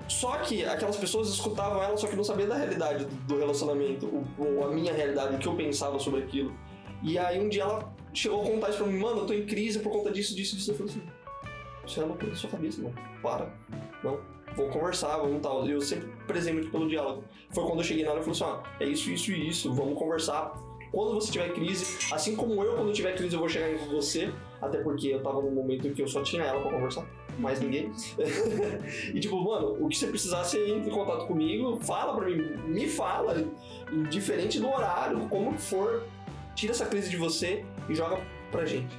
Só que aquelas pessoas escutavam ela, só que não sabiam da realidade do relacionamento, ou- a minha realidade, o que eu pensava sobre aquilo. E aí um dia ela chegou a contar isso pra mim, mano, eu tô em crise por conta disso, disso, disso. Eu falei assim, isso é loucura da sua cabeça, mano. Para. Não. Vamos conversar, vamos tal. E eu sempre prezei muito pelo diálogo. Foi quando eu cheguei nela e falei assim, ó, é isso, isso e isso, vamos conversar. Quando você tiver crise, assim como eu, quando tiver crise, eu vou chegar em você, até porque eu tava num momento em que eu só tinha ela pra conversar, mais ninguém. e tipo, mano, o que você precisar, você entra em contato comigo, fala pra mim, me fala, indiferente do horário, como que for, tira essa crise de você e joga pra gente.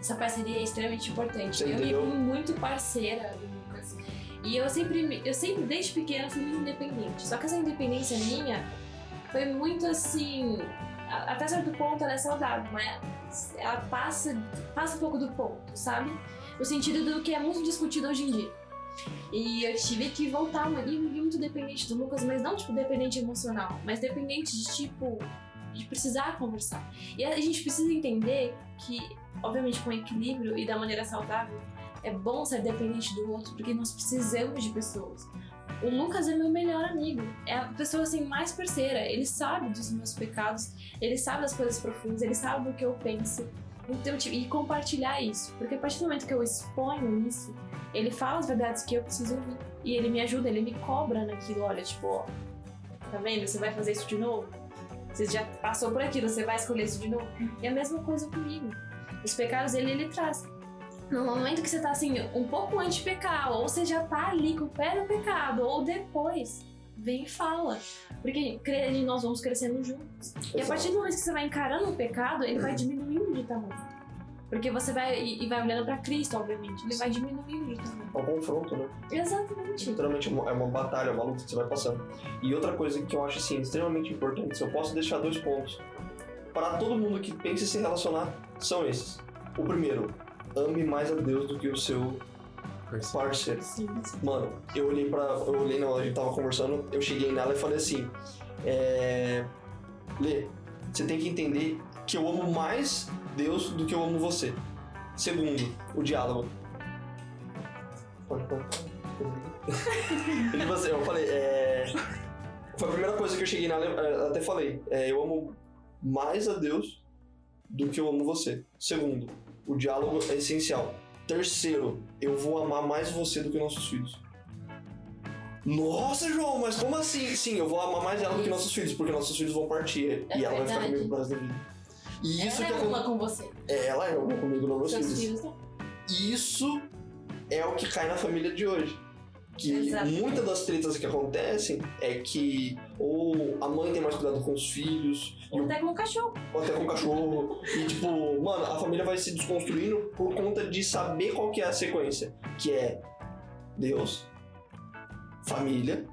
Essa parceria é extremamente importante. Você eu entendeu? me muito parceira do. E eu sempre, eu sempre, desde pequena, fui muito independente. Só que essa independência minha foi muito assim. Até certo ponto ela é saudável, mas ela passa, passa um pouco do ponto, sabe? No sentido do que é muito discutido hoje em dia. E eu tive que voltar, mano. E muito dependente do Lucas, mas não tipo dependente emocional, mas dependente de tipo. de precisar conversar. E a gente precisa entender que obviamente com equilíbrio e da maneira saudável, é bom ser dependente do outro, porque nós precisamos de pessoas. O Lucas é meu melhor amigo, é a pessoa assim mais parceira, ele sabe dos meus pecados, ele sabe das coisas profundas, ele sabe do que eu penso. Então, tipo, e compartilhar isso, porque a partir do momento que eu exponho isso, ele fala as verdades que eu preciso ouvir e ele me ajuda, ele me cobra naquilo, olha, tipo, ó, tá vendo? Você vai fazer isso de novo? Você já passou por aquilo, você vai escolher isso de novo? E a mesma coisa comigo os pecados dele ele traz. No momento que você tá assim, um pouco antes de pecar, ou você já tá ali com o pé no pecado, ou depois, vem e fala. Porque nós vamos crescendo juntos. E a partir do momento que você vai encarando o pecado, ele vai diminuindo de tamanho. Porque você vai e vai olhando pra Cristo, obviamente. Ele vai diminuindo de tamanho. É um confronto, né? Exatamente. Literalmente é uma- é uma batalha, uma luta que você vai passando. E outra coisa que eu acho assim, extremamente importante, se eu posso deixar dois pontos. Para todo mundo que pensa em se relacionar, são esses. O primeiro, ame mais a Deus do que o seu parceiro. Sim, sim. Mano, eu olhei pra. Eu olhei, não, a gente tava conversando, eu cheguei nela e falei assim: é. Lê, você tem que entender que eu amo mais Deus do que eu amo você. Segundo, o diálogo. Assim, eu falei, é. Foi a primeira coisa que eu cheguei nela, eu até falei, é, eu amo mais a Deus do que eu amo você. Segundo, o diálogo é essencial. Terceiro, eu vou amar mais você do que nossos filhos. Nossa, João, mas como assim? Sim, eu vou amar mais ela do que nossos filhos, porque nossos filhos vão partir É e ela vai ficar verdade. comigo pro resto da vida. E isso Ela que é uma com você. é, ela é uma comigo, não meus filhos. filhos. Isso é o que cai na família de hoje. Que muitas das tretas que acontecem é que ou a mãe tem mais cuidado com os filhos, Ou o até com um cachorro. ou até com o cachorro. E tipo, mano, a família vai se desconstruindo por conta de saber qual que é a sequência. Que é Deus, família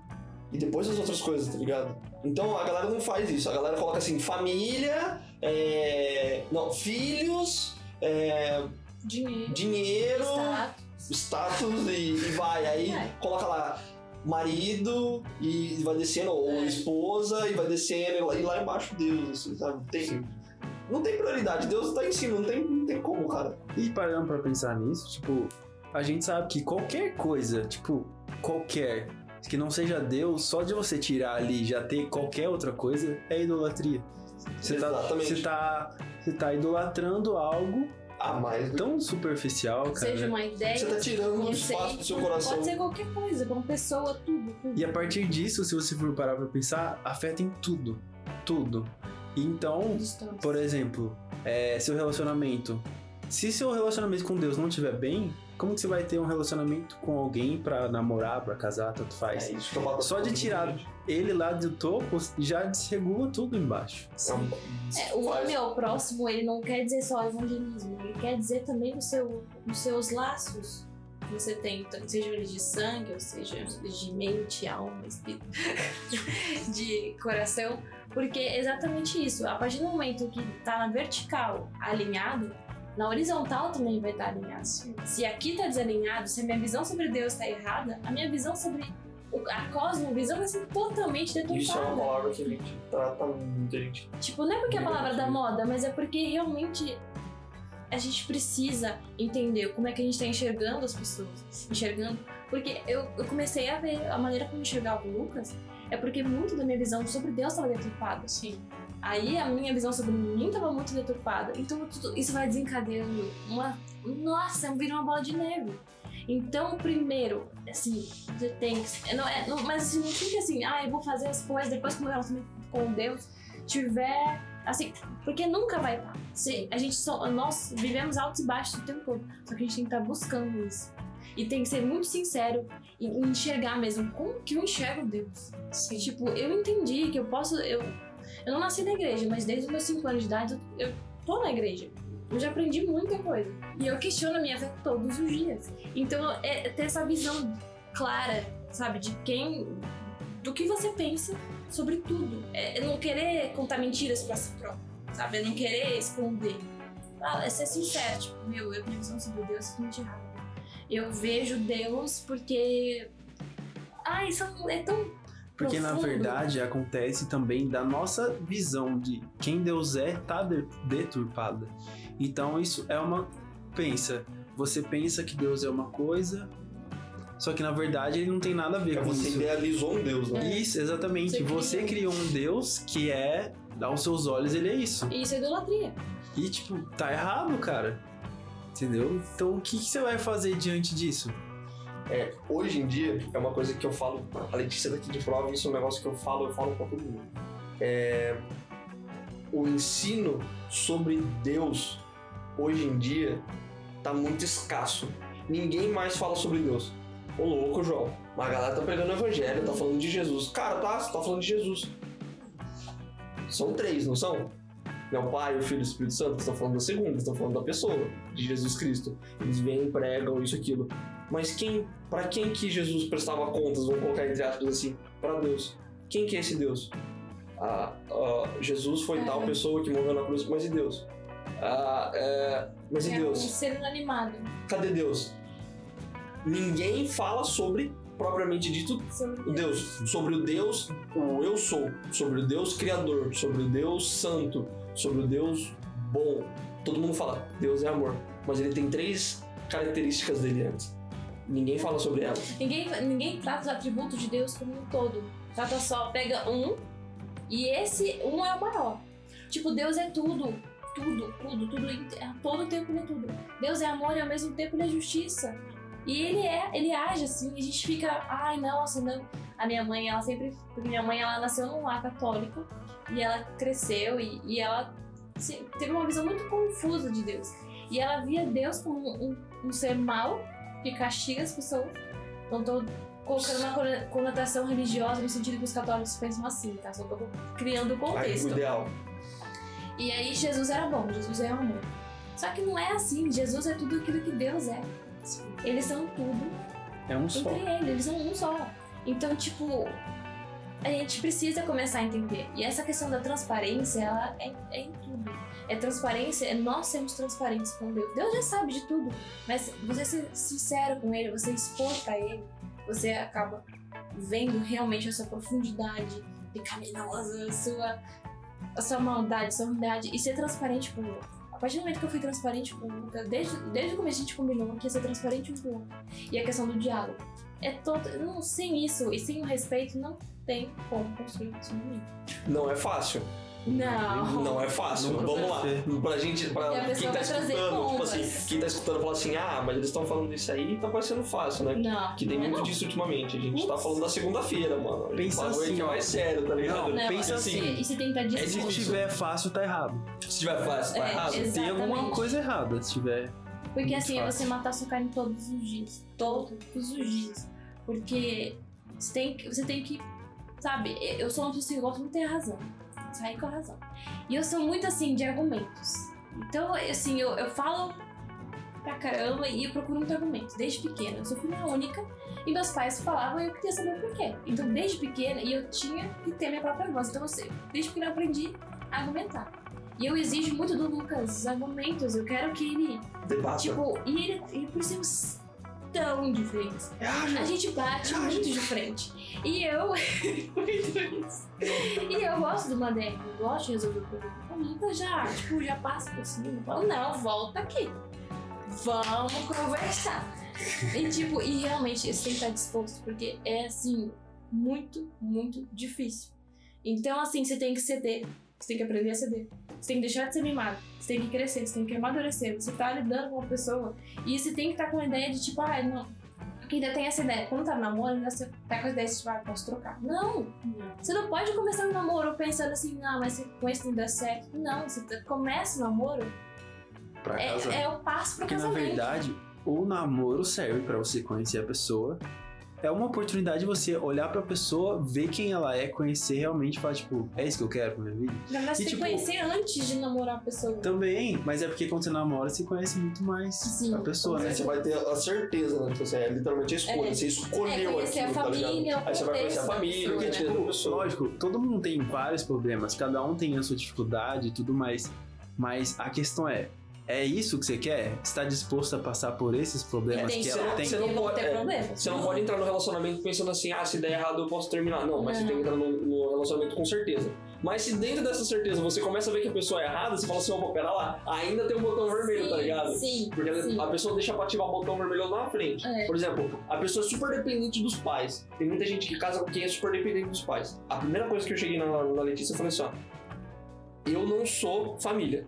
e depois as outras coisas, tá ligado? Então a galera não faz isso. A galera coloca assim, família, é... não, filhos, é, Dinheiro. dinheiro. Status e, e vai. Aí É. coloca lá marido e vai descendo, ou É. esposa e vai descendo, e lá, e lá embaixo Deus, assim, sabe? Tem, não tem prioridade, Deus tá em cima, não tem, não tem como, cara. E parando pra pensar nisso, tipo, a gente sabe que qualquer coisa, tipo, qualquer, que não seja Deus, só de você tirar ali e já ter qualquer outra coisa, é idolatria. Você tá, Exatamente. você tá, você tá idolatrando algo Ah, mas tão superficial, cara. Seja uma ideia. você tá tirando um espaço do seu coração. Pode ser qualquer coisa, como pessoa, tudo, tudo. E a partir disso, se você for parar pra pensar, afeta em tudo. Tudo. Então, por exemplo, é, seu relacionamento. Se seu relacionamento com Deus não estiver bem, como que você vai ter um relacionamento com alguém pra namorar, pra casar, tanto faz? É isso que eu falo. Só de tirar ele lá do topo já desregula tudo embaixo. É É, o homem ao próximo, ele não quer dizer só evangelismo, ele quer dizer também no seu, nos seus laços que você tem, tanto seja eles de sangue, ou seja de mente, alma, espírito, de coração, porque é exatamente isso. A partir do momento que tá na vertical alinhado, na horizontal também vai estar alinhado. Se aqui tá desalinhado, se a minha visão sobre Deus tá errada, a minha visão sobre o- a cosmovisão vai ser totalmente deturpada. Isso é uma palavra que a gente trata muita gente. Tipo, não é porque é a palavra da moda, mas é porque realmente a gente precisa entender como é que a gente tá enxergando as pessoas. Enxergando. Porque eu, eu comecei a ver a maneira como enxergava o Lucas, é porque muito da minha visão sobre Deus estava deturpada. Sim. Aí a minha visão sobre mim estava muito deturpada. Então tudo isso vai desencadeando uma. Nossa, vira uma bola de neve. Então, primeiro, assim, você tem que. Não é, não, mas assim, não fica assim, ah, eu vou fazer as coisas depois que o meu relacionamento com Deus tiver. Assim, porque nunca vai estar. Se a gente só, nós vivemos altos e baixos o tempo todo. Só que a gente tem que estar buscando isso. E tem que ser muito sincero e enxergar mesmo como que eu enxergo Deus. Sim. Tipo, eu entendi que eu posso. Eu, eu não nasci na igreja, mas desde os meus 5 anos de idade eu, tô na igreja. Eu já aprendi muita coisa. E eu questiono a minha fé todos os dias. Então, é ter essa visão clara, sabe, de quem. do que você pensa sobre tudo. É, é não querer contar mentiras pra si próprio, sabe? É não querer esconder. Ah, é ser sincero, tipo, meu, eu minha visão sobre Deus é totalmente errada. Eu vejo Deus porque. Ah, isso é tão. Porque na profundo. verdade acontece também da nossa visão de quem Deus é tá de- deturpada. Então isso é uma pensa, você pensa que Deus é uma coisa, só que na verdade ele não tem nada a ver É com você isso. idealizou um Deus, né? Isso, exatamente. Você Você, criou. criou um Deus que é, aos seus olhos, ele é isso. Isso é idolatria. E, tipo, tá errado, cara. Entendeu? Então, o que, que você vai fazer diante disso? É, hoje em dia, é uma coisa que eu falo, a Letícia daqui de prova, isso é um negócio que eu falo, eu falo pra todo mundo. É, o ensino sobre Deus, hoje em dia, tá muito escasso. Ninguém mais fala sobre Deus. Ô louco, João. Mas a galera tá pregando o evangelho, tá falando de Jesus. Cara, tá, você tá falando de Jesus. São três, não são? Não, o Pai, o Filho e o Espírito Santo, estão falando da segunda, estão falando da pessoa, de Jesus Cristo. Eles vêm, pregam isso, aquilo. Mas quem, para quem que Jesus prestava contas, vamos colocar entre aspas assim, para Deus? Quem que é esse Deus? Ah, ah, Jesus foi É. tal pessoa que morreu na cruz, mas e Deus? Ah, é, mas e É um Deus? ser inanimado. Cadê Deus? Ninguém fala sobre, propriamente dito, Sobre o Deus, sobre o Deus, o eu sou, sobre o Deus criador, sobre o Deus santo, sobre o Deus bom. Todo mundo fala, Deus é amor, mas ele tem três características dele antes. Ninguém fala sobre elas. Ninguém, ninguém trata os atributos de Deus como um todo. Trata só, pega um e esse um é o maior. Tipo, Deus é tudo. Tudo, tudo, tudo. Todo tempo ele é tudo. Deus é amor e ao mesmo tempo ele é justiça. E ele é, ele age assim, e a gente fica, ai, nossa, não. A minha mãe, ela sempre. Minha mãe, ela nasceu num lar católico e ela cresceu e, e ela se- teve uma visão muito confusa de Deus. E ela via Deus como um, um- um ser mau que castiga as pessoas. Não tô colocando uma cono- conotação religiosa no sentido que os católicos pensam assim, tá? Só tô criando o contexto. ideal. E aí Jesus era bom, Jesus é amor. Só que não é assim, Jesus é tudo aquilo que Deus é. Eles são tudo É um só. entre eles, eles são um só. Então, tipo, a gente precisa começar a entender. E essa questão da transparência, ela é, é em tudo. É transparência, é nós sermos transparentes com Deus. Deus já sabe de tudo, mas você ser sincero com Ele, você expor pra Ele, você acaba vendo realmente a sua profundidade pecaminosa, a sua, a sua maldade, a sua ruindade, e ser transparente com o outro. A partir do momento que eu fui transparente com o Lucas, desde, desde o começo a gente combinou que ia ser transparente um com o outro. E a questão do diálogo. É todo. Não, sem isso e sem o respeito, não tem como construir relacionamento. Não é fácil. Não. Não é fácil. Nunca Vamos lá. Pra gente, pra E a quem tá escutando, tipo assim, quem tá escutando fala assim, ah, mas eles estão falando isso aí, tá parecendo fácil, né? Não. Que tem não é muito não. disso ultimamente. A gente tá Putz. falando da segunda-feira, mano. Pensa o bagulho assim, aqui é ó. mais sério, tá ligado? Não, pensa assim. E, e se tentar É Se fácil, tá errado. Se tiver fácil, tá É, errado? ex- Tem alguma Exatamente. coisa errada se tiver. Porque assim, é fácil. você matar sua carne todos os dias. Todos os dias. Porque você tem que. Você tem que sabe, eu sou uma pessoa que gosta muito de ter razão. Sair com a razão. E eu sou muito assim de argumentos. Então, assim, eu, eu falo pra caramba e eu procuro muito argumento. Desde pequena. Eu sou filha única e meus pais falavam e eu queria saber o porquê. Então, desde pequena, e eu tinha que ter minha própria voz. Então, eu, desde pequena eu aprendi a argumentar. E eu exijo muito do Lucas argumentos. Eu quero que ele Debata. Tipo, e ele, ele por ser tão diferentes. A gente bate muito de frente. E eu. muito isso. E eu gosto do Madec, eu gosto de resolver o problema comigo já. Tipo, já passa por cima. Falo, não, volta aqui. Vamos conversar. E tipo, e realmente você tem que estar disposto, porque é assim, muito, muito difícil. Então, assim, você tem que ceder. Você tem que aprender a ceder. Você tem que deixar de ser mimado. Você tem que crescer, você tem que amadurecer. Você tá lidando com uma pessoa e você tem que estar com a ideia de tipo, ah, não. Porque ainda tem essa ideia. Quando tá no namoro, ainda você tá com a ideia de tipo, ah, posso trocar. Não! Você não pode começar um namoro pensando assim, não, mas se com esse não der certo. Não, você tá- começa o namoro, Pra casar. é, é o passo pro Porque na casamento. verdade, o namoro serve pra você conhecer a pessoa. É uma oportunidade de você olhar pra pessoa, ver quem ela é, conhecer realmente e falar, tipo, é isso que eu quero pra minha vida? Você E, tem que tipo, conhecer antes de namorar a pessoa. Também, mas é porque quando você namora, você conhece muito mais Sim, a pessoa, né? Você vai ter a certeza, né? Tipo assim, é literalmente a escolha. É. Você escolheu É, conhecer aquilo, a tá ligado? família, o Aí você vai conhecer a família, o pessoa, que né? é. Lógico, todo mundo tem vários problemas, cada um tem a sua dificuldade e tudo mais. Mas a questão é, é isso que você quer? Está disposto a passar por esses problemas Tem que ela ser- tem? você não pode- ter é. Você não pode entrar no relacionamento pensando assim, ah, se der errado eu posso terminar. Não, mas você Não. tem que entrar no, no relacionamento com certeza. Mas se dentro dessa certeza você começa a ver que a pessoa é errada, você fala assim, opa, pera lá, ainda tem um botão vermelho, tá ligado? Sim, Porque sim. a pessoa deixa pra ativar o botão vermelho lá na frente. É. Por exemplo, a pessoa é super dependente dos pais. Tem muita gente que casa com quem é super dependente dos pais. A primeira coisa que eu cheguei na, na Letícia, eu falei assim, ó. Eu não sou família.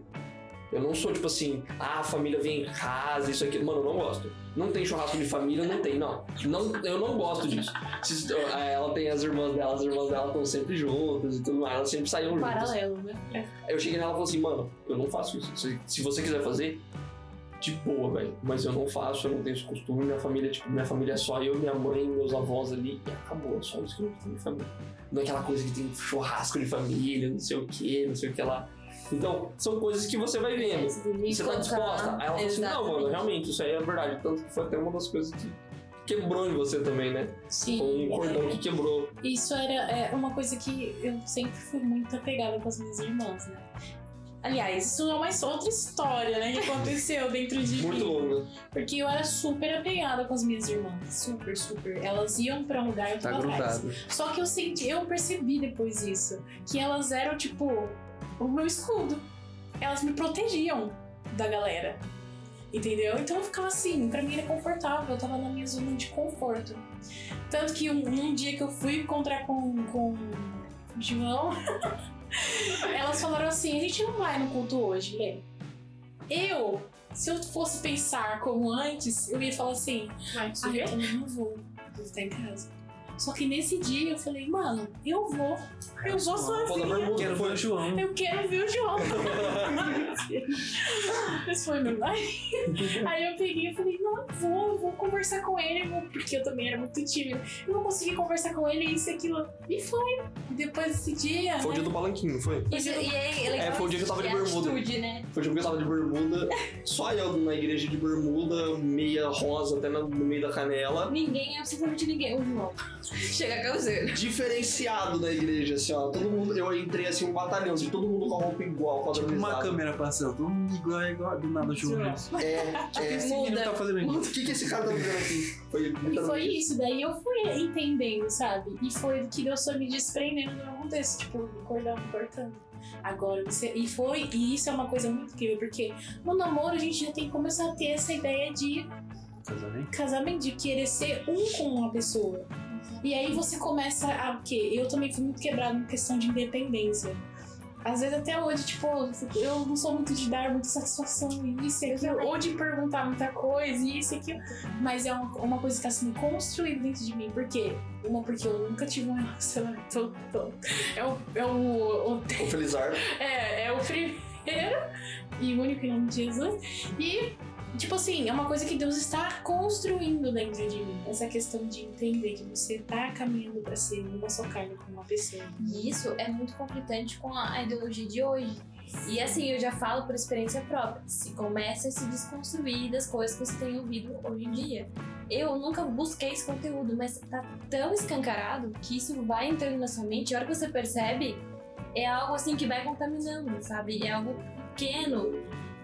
Eu não sou tipo assim, ah, a família vem em casa, isso aqui. Mano, eu não gosto. Não tem churrasco de família, não tem, não. não eu não gosto disso. Se- Ela tem as irmãs dela, as irmãs dela estão sempre juntas e tudo mais. Elas sempre saíam juntas. Paralelo, né? Eu cheguei nela e falei assim, mano, eu não faço isso. Se, se você quiser fazer, de boa, velho. Mas eu não faço, eu não tenho esse costume. Minha família, tipo, minha família é só eu, minha mãe, meus avós ali. E acabou, é só isso que eu tenho de família. Não é aquela coisa que tem churrasco de família, não sei o que, não sei o que lá. Então, são coisas que você vai vendo. Você tá disposta? Aí ela falou assim, não, mano, realmente, isso aí é verdade. Tanto que foi até uma das coisas que quebrou em você também, né? Sim. Foi um cordão que quebrou. Isso era é, uma coisa que eu sempre fui muito apegada com as minhas irmãs, né? Aliás, isso é uma outra história, né? Que aconteceu dentro de Muito mim. longa. Porque eu era super apegada com as minhas irmãs. Super, super. Elas iam pra um lugar e eu Tá grudado. Só que eu senti, eu percebi depois isso, que elas eram tipo o meu escudo. Elas me protegiam da galera. Entendeu? Então eu ficava assim, pra mim era confortável, eu tava na minha zona de conforto. Tanto que um, um dia que eu fui encontrar com, com o João, elas falaram assim: a gente não vai no culto hoje, Lê. Eu, se eu fosse pensar como antes, eu ia falar assim: Vai, ah, eu também não vou, vou ficar em casa. Só que nesse dia eu falei, mano, eu vou. Eu vou sozinha. bermuda, Quero ver o João. Eu quero ver o João. Esse foi meu pai. Aí eu peguei e falei, não, eu vou, eu vou conversar com ele, eu porque eu também era muito tímida. Eu não consegui conversar com ele, isso e aquilo. E foi. Depois desse dia. Foi o dia do palanquinho, não foi? Isso, e é, legal É, foi o dia que eu tava de é bermuda. atitude, né? Foi o dia que eu tava de bermuda, só eu na igreja de bermuda, meia rosa até no no meio da canela. Ninguém, absolutamente ninguém. O João. Chega causando. Diferenciado na igreja, assim, ó. Todo mundo, eu entrei assim, um batalhão, assim, todo mundo com a roupa igual, Tipo padronizada. uma câmera passando, todo mundo igual, igual, do nada o João. É, é. Esse menino tá fazendo. O que, que esse cara tá fazendo aqui? Foi E foi isso, daí eu fui entendendo, sabe? E foi que Deus foi me desprendendo de algum desses, tipo, me cortando, cortando. Agora você. E foi, e isso é uma coisa muito incrível, porque no namoro a gente já tem que começar a ter essa ideia de Casamento? casamento, de querer ser um com uma pessoa. E aí você começa a o quê? Eu também fui muito quebrada em questão de independência. Às vezes até hoje, tipo, eu não sou muito de dar muita satisfação isso e aquilo, ou de perguntar muita coisa isso e aquilo. Mas é uma, coisa que está sendo construída dentro de mim. Por quê? Uma, porque eu nunca tive um relacionamento. É o. É o, o o Felizardo. é, é o primeiro e único em nome de Jesus. E, tipo assim, é uma coisa que Deus está construindo dentro de mim. Essa questão de entender que você tá caminhando para ser uma só carne com uma pessoa. E isso é muito conflitante com a ideologia de hoje. E assim, eu já falo por experiência própria. Se começa a se desconstruir das coisas que você tem ouvido hoje em dia. Eu nunca busquei esse conteúdo, mas tá tão escancarado que isso vai entrando na sua mente. E a hora que você percebe, é algo assim que vai contaminando, sabe? É algo pequeno.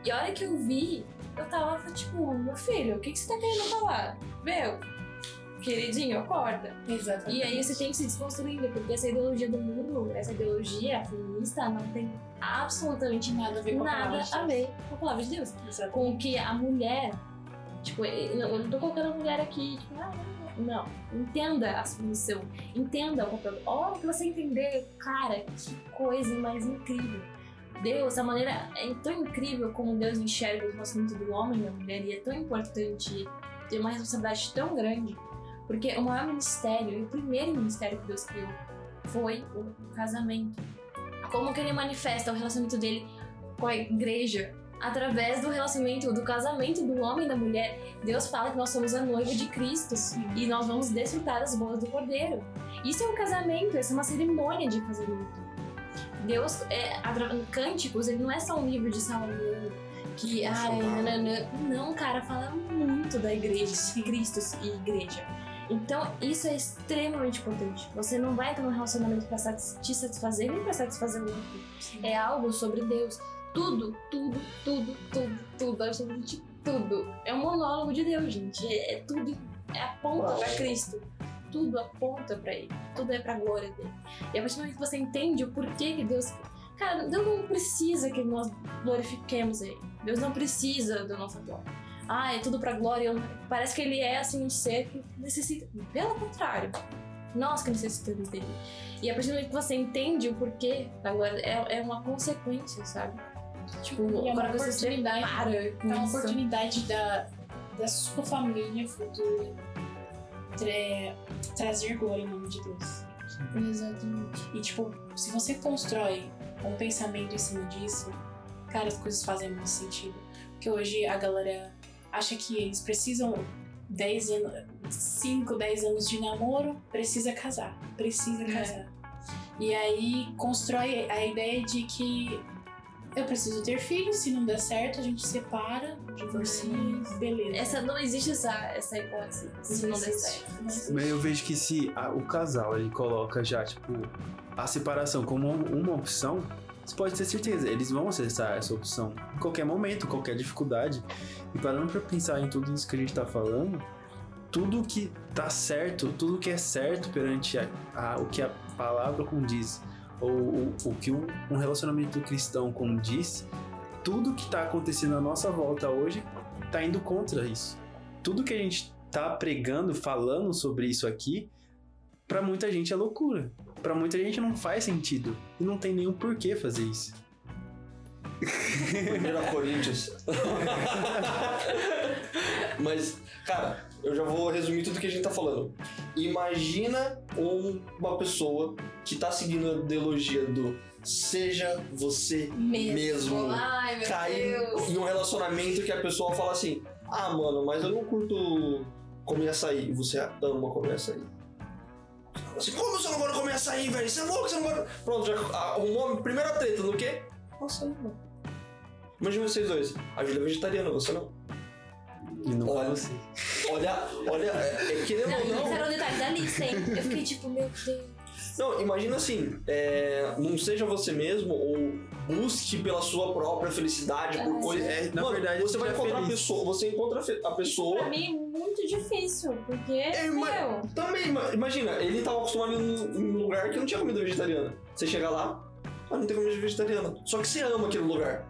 E a hora que eu vi, eu tava tipo, meu filho, o que, que você tá querendo falar? Meu, queridinho, acorda. Exato. E aí você tem que se desconstruindo, porque essa ideologia do mundo, essa ideologia feminista não tem absolutamente Nada a ver com a palavra de a Deus. ver com a palavra de Deus. Exato. Com que a mulher. Tipo, eu não- não tô colocando a mulher aqui, tipo, ah, não. Entenda a submissão. Entenda o papel. Olha que você entender, cara, que coisa mais incrível. Deus, a maneira é tão incrível como Deus enxerga o relacionamento do homem e da mulher, e é tão importante ter uma responsabilidade tão grande, porque o maior ministério, e o primeiro ministério que Deus criou, foi o casamento. Como que ele manifesta o relacionamento dele com a igreja? Através do relacionamento, do casamento do homem e da mulher. Deus fala que nós somos a noiva de Cristo e nós vamos desfrutar as boas do Cordeiro. Isso é um casamento, isso é uma cerimônia de casamento. Deus, é, Cânticos, ele não é só um livro de Salomão que, ai, nananã. Não, cara, fala muito da igreja, de Cristo e igreja. Então, isso é extremamente importante. Você não vai entrar num relacionamento pra satis- te satisfazer nem pra satisfazer o outro. É algo sobre Deus. Tudo, tudo, tudo, tudo, tudo, absolutamente tudo. É um monólogo de Deus, gente. É, é tudo, é aponta Uau. pra Cristo. Tudo aponta pra Ele. Tudo é pra glória dele. E a partir do momento que você entende o porquê que Deus. Cara, Deus não precisa que nós glorifiquemos Ele. Deus não precisa da nossa glória. Ah, é tudo pra glória. Parece que Ele é assim um ser que necessita. Pelo contrário. Nós que necessitamos dele. E a partir do momento que você entende o porquê da glória, é, é uma consequência, sabe? Tipo, E é uma agora você se oportunidade- depara com É uma isso. oportunidade da, da sua família futura trazer glória em nome de Deus. Exatamente. E, tipo, se você constrói um pensamento em cima disso, cara, as coisas fazem muito sentido. Porque hoje a galera acha que eles precisam 10 anos, 5, 10 anos de namoro, precisa casar. Precisa É. casar. E aí constrói a ideia de que eu preciso ter filhos, se não der certo, a gente separa, divorcia, beleza. Essa, não existe essa, essa hipótese, se não der existe. certo. Mas eu vejo que se a- o casal ele coloca já, tipo, a separação como uma opção, você pode ter certeza, eles vão acessar essa opção em qualquer momento, qualquer dificuldade. E parando pra pensar em tudo isso que a gente tá falando, tudo que tá certo, tudo que é certo perante a- a- o que a palavra condiz, ou o, o que um, um relacionamento cristão condiz, tudo que tá acontecendo à nossa volta hoje tá indo contra isso. Tudo que a gente tá pregando, falando sobre isso aqui, pra muita gente é loucura. Pra muita gente não faz sentido. E não tem nenhum porquê fazer isso. 1 Coríntios. Mas, cara, eu já vou resumir tudo que a gente tá falando. Imagina um- uma pessoa que tá seguindo a ideologia do seja você mesmo. Ai, meu Cair Deus. em um relacionamento que a pessoa fala assim: Ah, mano, mas eu não curto comer açaí. E você ama comer açaí. Assim, como você não gosta de comer açaí, velho? Você é louco, você não gosta. Pronto, já arrumou a primeira treta no quê? Nossa, não. Imagina vocês dois. A Júlia é vegetariana, você não. E não Olha. você. Olha, olha, é, é querendo Não, ou esse não. era o detalhe da lista, hein? Eu fiquei tipo, meu Deus. Não, imagina assim, é, não seja você mesmo ou busque pela sua própria felicidade por É, coisas. É, na Mano, verdade, você vai encontrar a feliz. pessoa, você encontra a a pessoa. Pra mim é muito difícil, porque, É, meu... Também, ima- imagina, ele tava acostumado em um, em um lugar que não tinha comida vegetariana. Você chega lá, ah, não tem comida vegetariana. Só que você ama aquele lugar.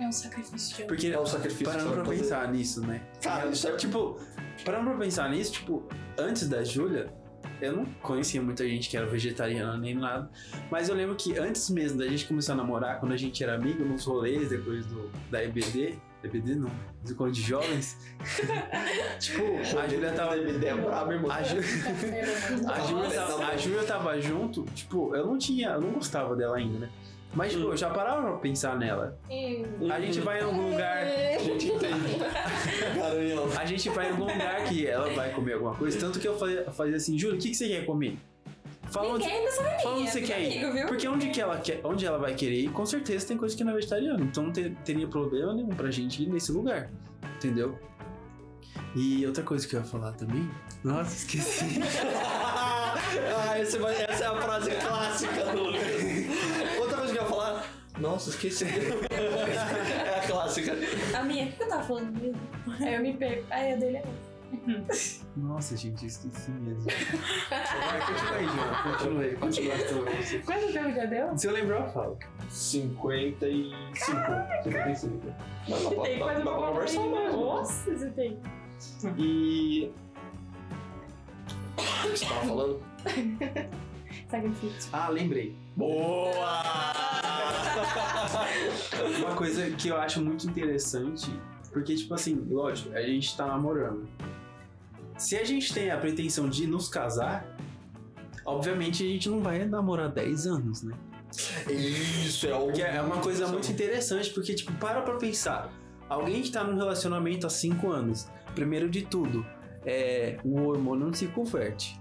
É um sacrifício de amor. Porque É um sacrifício parando pra pensar nisso, né? Cara, isso é Tipo, parando pra pensar nisso, tipo, antes da Júlia, eu não conhecia muita gente que era vegetariana nem nada. Mas eu lembro que antes mesmo da gente começar a namorar, quando a gente era amigo nos rolês, depois do, da EBD, EBD não, do encontro de jovens, tipo, a Júlia tava. DBD é brabo, irmão. A, Ju- a, Júlia tava, a Júlia tava junto, tipo, eu não tinha, eu não gostava dela ainda, né? Mas, tipo, Hum. eu já parava pra pensar nela. A gente vai em algum lugar. A gente entende. A gente vai em algum lugar que ela vai comer alguma coisa. Tanto que eu fazia, fazia assim, Júlia, o que, que você quer comer? Fala onde, Ninguém fala onde você quer ir. amigo, viu? Porque onde, que ela quer, onde ela vai querer ir, com certeza tem coisa que não é vegetariana. Então não ter- teria problema nenhum pra gente ir nesse lugar. Entendeu? E outra coisa que eu ia falar também. Nossa, esqueci. ah, esse vai- essa é a frase clássica do Nossa, esqueci. É clássica. A minha, o que eu tava falando mesmo? Aí eu me perco. Aí a dele é Nossa, gente, eu esqueci mesmo. Vai, continua aí, João. Continua aí, continua a história. Quanto tempo já deu? Se eu lembrar, eu falo. 55. 55. Não, dá pra, Tem dá, quase dá uma pra conversar mesmo. Nossa, você tem. E. O que você tava falando? Sacrifício. Ah, lembrei. Boa! Uma coisa que eu acho muito interessante, porque, tipo assim, lógico, a gente tá namorando. Se a gente tem a pretensão de nos casar, obviamente a gente não vai namorar 10 anos, né? Isso é. Porque é uma coisa muito interessante, porque, tipo, para pra pensar. Alguém que tá num relacionamento há 5 anos, primeiro de tudo, é, o hormônio não se converte.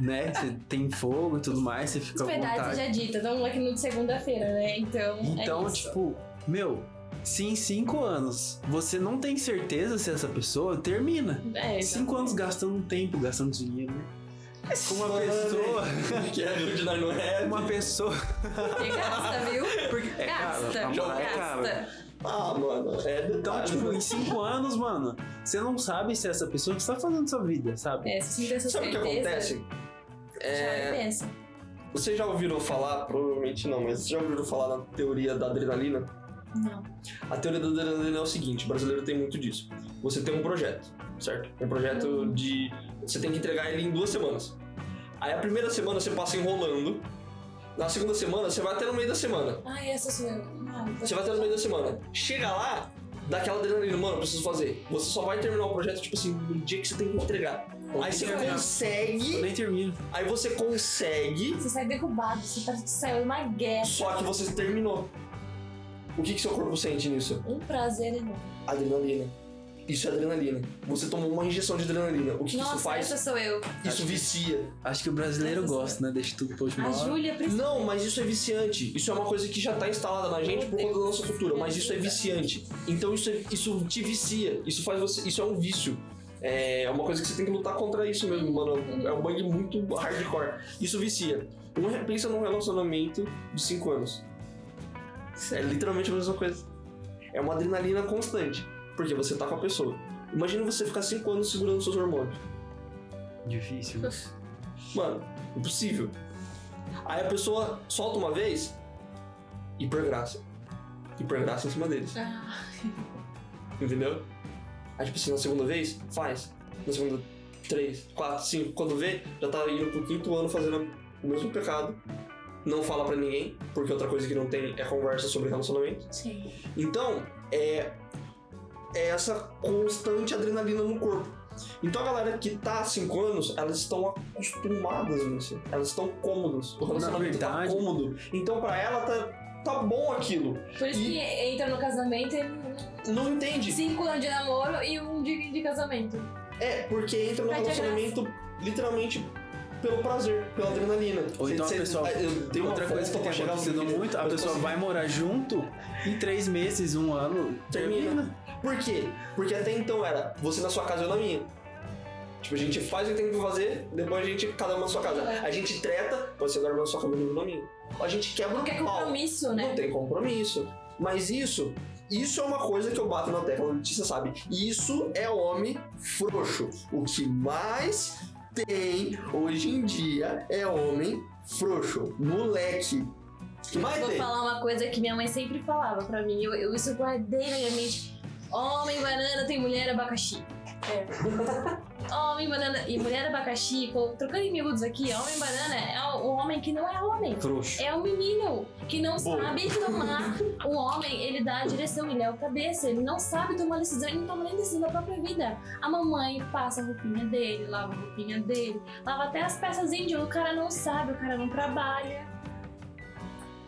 Né? Você tem fogo e tudo mais, você fica à Verdade vontade. seja dita, estamos aqui no de segunda-feira, né? Então. Então, é tipo, meu, se em cinco anos você não tem certeza se essa pessoa termina. É, Cinco anos gastando tempo, gastando dinheiro, né? Com uma pessoa. Que é ajuda não é. Uma pessoa. Porque gasta, viu? Porque, é Gasta, caro, namorar é gasta. Ah, mano, é Então, detalhe, tipo, né? em cinco anos, mano, você não sabe se essa pessoa está fazendo sua vida, sabe? É, se você Sabe o que acontece? já É, pensa. vocês já ouviram falar, provavelmente não, mas vocês já ouviram falar na teoria da adrenalina? Não. A teoria da adrenalina é o seguinte, o brasileiro tem muito disso. Você tem um projeto, certo? Um projeto de... Você tem que entregar ele em duas semanas. Aí a primeira semana você passa enrolando. Na segunda semana você vai até no meio da semana. Ai, essa eu. Ah, Você vai até no meio da semana. Chega lá, dá aquela adrenalina, mano, eu preciso fazer. Você só vai terminar o projeto, tipo assim, no dia que você tem que entregar. Aí você Eu consegue, nem termino. aí você consegue, Você sai derrubado, você parece que saiu uma guerra. só que você terminou. O que, que seu corpo sente nisso? Um prazer enorme. Adrenalina. Isso é adrenalina. Você tomou uma injeção de adrenalina. O que, que Nossa, isso faz? essa sou eu. Isso vicia. Acho que o brasileiro Nossa, gosta, né? Deixa tudo pra última A. Júlia precisa. Não, mas isso é viciante. Isso é uma coisa que já tá instalada na gente por conta da nossa cultura, mas isso é viciante. Então isso, é- isso te vicia. Isso faz você. Isso é um vício. É uma coisa que você tem que lutar contra isso mesmo, mano. É um bug muito hardcore. Isso vicia. Um, pensa num relacionamento de 5 anos. É literalmente a mesma coisa. É uma adrenalina constante. Porque você tá com a pessoa. Imagina você ficar 5 anos segurando seus hormônios. Difícil. Mano, impossível. Aí a pessoa solta uma vez, hipergraça. Hipergraça em cima deles. Ah, Entendeu? Aí, tipo assim, na segunda vez, faz. Na segunda, três, quatro, cinco. Quando vê, já tá indo pro quinto ano fazendo o mesmo pecado. Não fala pra ninguém, porque outra coisa que não tem é conversa sobre relacionamento. Sim. Então, é, é essa constante adrenalina no corpo. Então a galera que tá há 5 anos, elas estão acostumadas nisso. Elas estão cômodas. O relacionamento tá cômodo. Então pra ela tá, tá bom aquilo. por isso E- que entra no casamento e Não entende. cinco anos de namoro e um de, de casamento. É, porque entra no relacionamento literalmente pelo prazer, pela adrenalina. Ou então a Cê- pessoa. cê- eu dei uma outra coisa que tem acontecido muito, a pessoa consegui- vai morar junto em três meses, um ano, Termina. termina. Por quê? Porque até então era você na sua casa e eu na minha. Tipo, a gente faz o que tem que fazer, depois a gente, cada um na sua casa. A gente treta, você dorme na sua cama e eu na minha. A gente quebra Não o quer pau. compromisso, Não né? tem compromisso. Mas isso, isso é uma coisa que eu bato na tecla, a Letícia sabe. Isso é homem frouxo. O que mais tem hoje em dia é homem frouxo. Moleque. Mais Vou tem? falar uma coisa que minha mãe sempre falava pra mim, eu, eu isso guardei na minha mente. Homem, banana, tem mulher, abacaxi. É. Homem, banana e mulher, abacaxi, trocando em miúdos aqui, homem, banana é o homem que não é homem. Frouxo. É um menino que não Bom. sabe tomar. O homem, ele dá a direção, ele é o cabeça, ele não sabe tomar decisão, ele não toma nem decisão da própria vida. A mamãe passa a roupinha dele, lava a roupinha dele, lava até as peças índias, o cara não sabe, o cara não trabalha.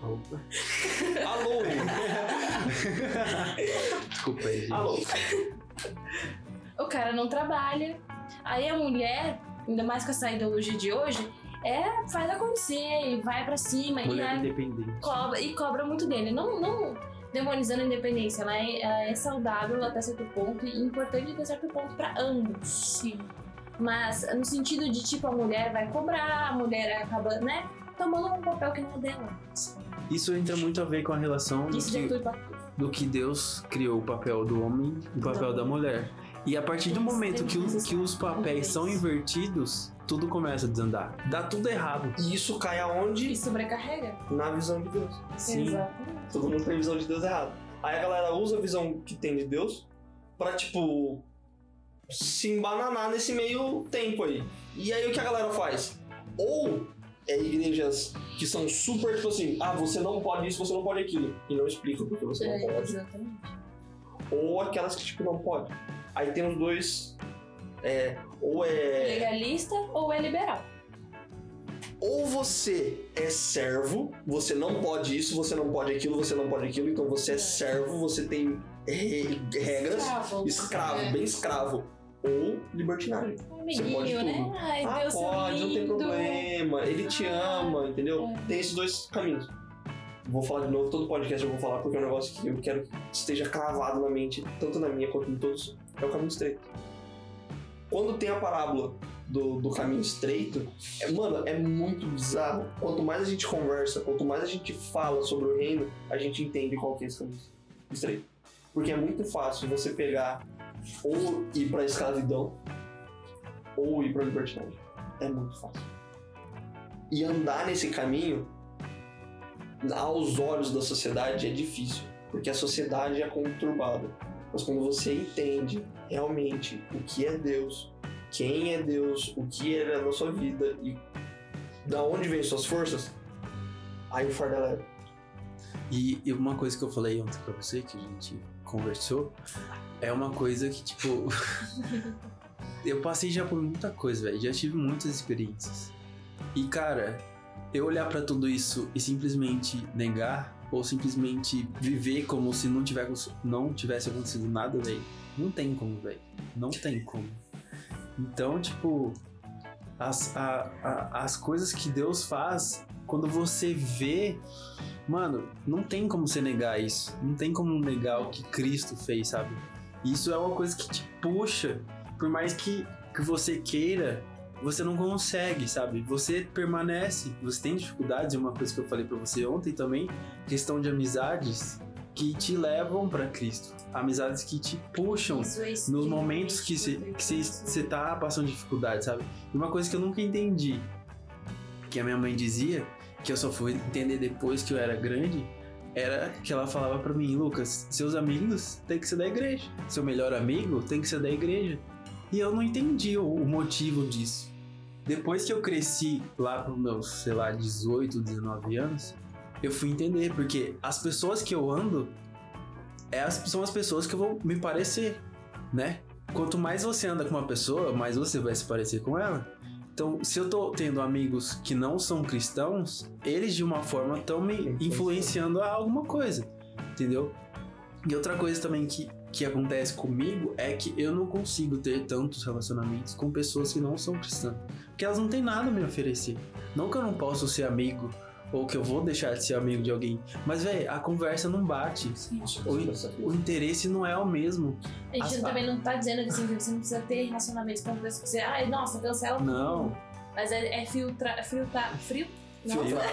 Alô? Desculpa aí, gente. Alô? O cara não trabalha. Aí a mulher, ainda mais com essa ideologia de hoje, é faz acontecer e vai pra cima e, Mulher aí independente. cobra, e cobra muito dele. Não, não demonizando a independência, ela é, ela é saudável até certo ponto e importante até certo ponto pra ambos. Sim. Mas no sentido de tipo, a mulher vai cobrar, a mulher acaba, né? Tomando um papel que não é dela. Isso entra muito a ver com a relação do que do que Deus criou o papel do homem e o papel da mulher. E a partir do momento que, o- que os papéis são invertidos, tudo começa a desandar. Dá tudo errado. E isso cai aonde? E sobrecarrega. Na visão de Deus. Sim. Exatamente. Todo mundo tem a visão de Deus errado. Aí a galera usa a visão que tem de Deus pra, tipo, se embananar nesse meio tempo aí. E aí o que a galera faz? Ou é igrejas que são super, tipo assim, ah, você não pode isso, você não pode aquilo. E não explica porque você não É, pode. exatamente. Ou aquelas que, tipo, não pode. Aí tem os dois. É, ou é. Legalista ou é liberal? Ou você é servo, você não pode isso, você não pode aquilo, você não pode aquilo, então você é servo, você tem re- regras, Escravo. escravo, É. bem escravo. Ou libertinagem. Amiguinho, pode tudo. né? Ai, ah, Deus pode, não tem problema, ele te Ah, ama, entendeu? é. Tem esses dois caminhos. Vou falar de novo, todo podcast eu vou falar porque é um negócio que eu quero que esteja cravado na mente, tanto na minha quanto em todos, é o caminho estreito. Quando tem a parábola do, do caminho estreito, é, mano, é muito bizarro. Quanto mais a gente conversa, quanto mais a gente fala sobre o reino, a gente entende qual que é esse caminho estreito. Porque é muito fácil você pegar ou ir pra escravidão ou ir pra libertinagem. É muito fácil. E andar nesse caminho, aos olhos da sociedade, é difícil. Porque a sociedade é conturbada. Mas quando você entende realmente o que é Deus, quem é Deus, o que Ele é na sua vida e da onde vem suas forças, aí o fardo é. E, uma coisa que eu falei ontem pra você, que a gente conversou, é uma coisa que, tipo. eu passei já por muita coisa, velho. Já tive muitas experiências. E, cara, eu olhar pra tudo isso e simplesmente negar, ou simplesmente viver como se não, tiver, não tivesse acontecido nada, velho, não tem como, velho. Não tem como. Então, tipo, as, a- a- as coisas que Deus faz, quando você vê, mano, não tem como você negar isso. Não tem como negar o que Cristo fez, sabe? Isso é uma coisa que te puxa, por mais que, que você queira, você não consegue, sabe? Você permanece, você tem dificuldades, é uma coisa que eu falei pra você ontem também, questão de amizades que te levam pra Cristo. Amizades que te puxam é nos momentos que você tá passando dificuldade, sabe? E uma coisa que eu nunca entendi, que a minha mãe dizia, que eu só fui entender depois que eu era grande, era que ela falava pra mim, Lucas, seus amigos tem que ser da igreja. Seu melhor amigo tem que ser da igreja. E eu não entendi o, o motivo disso. Depois que eu cresci lá pros meus, sei lá, 18, 19 anos, eu fui entender, porque as pessoas que eu ando é as- são as pessoas que eu vou me parecer, né? Quanto mais você anda com uma pessoa, mais você vai se parecer com ela. Então, se eu tô tendo amigos que não são cristãos, eles de uma forma estão me influenciando a alguma coisa, entendeu? E outra coisa também que, que acontece comigo é que eu não consigo ter tantos relacionamentos com pessoas que não são cristãs. Porque elas não têm nada a me oferecer. Não que eu não possa ser amigo ou que eu vou deixar de ser amigo de alguém, mas, velho, a conversa não bate. O, o interesse não é o mesmo. A gente As- também não tá dizendo que assim, você não precisa ter relacionamentos com pessoas que você. Ai, nossa, cancela tudo. Não. Mas é, é filtrar. Filtrar. Frio? Filtrar.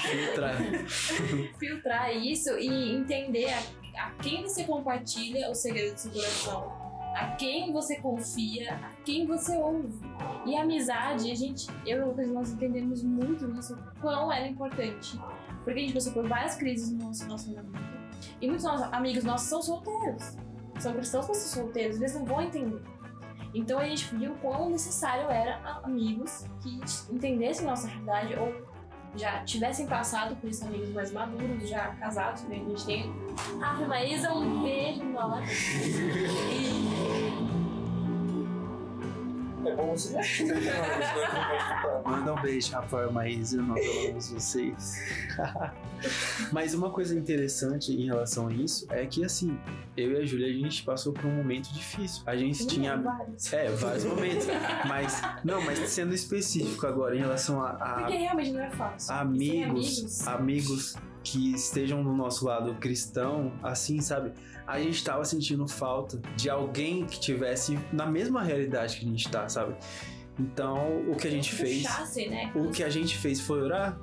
Filtrar. filtrar isso e entender a, a quem você compartilha o segredo do seu coração, a quem você confia, a quem você ouve. E a amizade, a gente, eu e o Lucas, nós entendemos muito isso, quão ela é importante. Porque a gente passou por várias crises no nosso relacionamento. E muitos nossos amigos nossos são solteiros. São cristãos, mas são solteiros, eles não vão entender. Então a gente viu quão necessário era amigos que entendessem nossa realidade ou já tivessem passado por isso, amigos mais maduros, já casados, né? A gente tem. Ah, Maísa, um beijo, Nola. É bom você. Manda um beijo, Rafael Maísa, nós amamos vocês. Mas uma coisa interessante em relação a isso é que, assim, eu e a Júlia, a gente passou por um momento difícil. A gente tinha. vários. É, vários momentos. Mas, não, mas sendo específico agora em relação a, a Porque realmente não é fácil. Sem amigos, amigos que estejam do nosso lado cristão, assim, sabe? A gente tava sentindo falta de alguém que tivesse na mesma realidade que a gente tá, sabe? Então, o que a gente fez, Puxasse, né? o que a gente fez foi orar,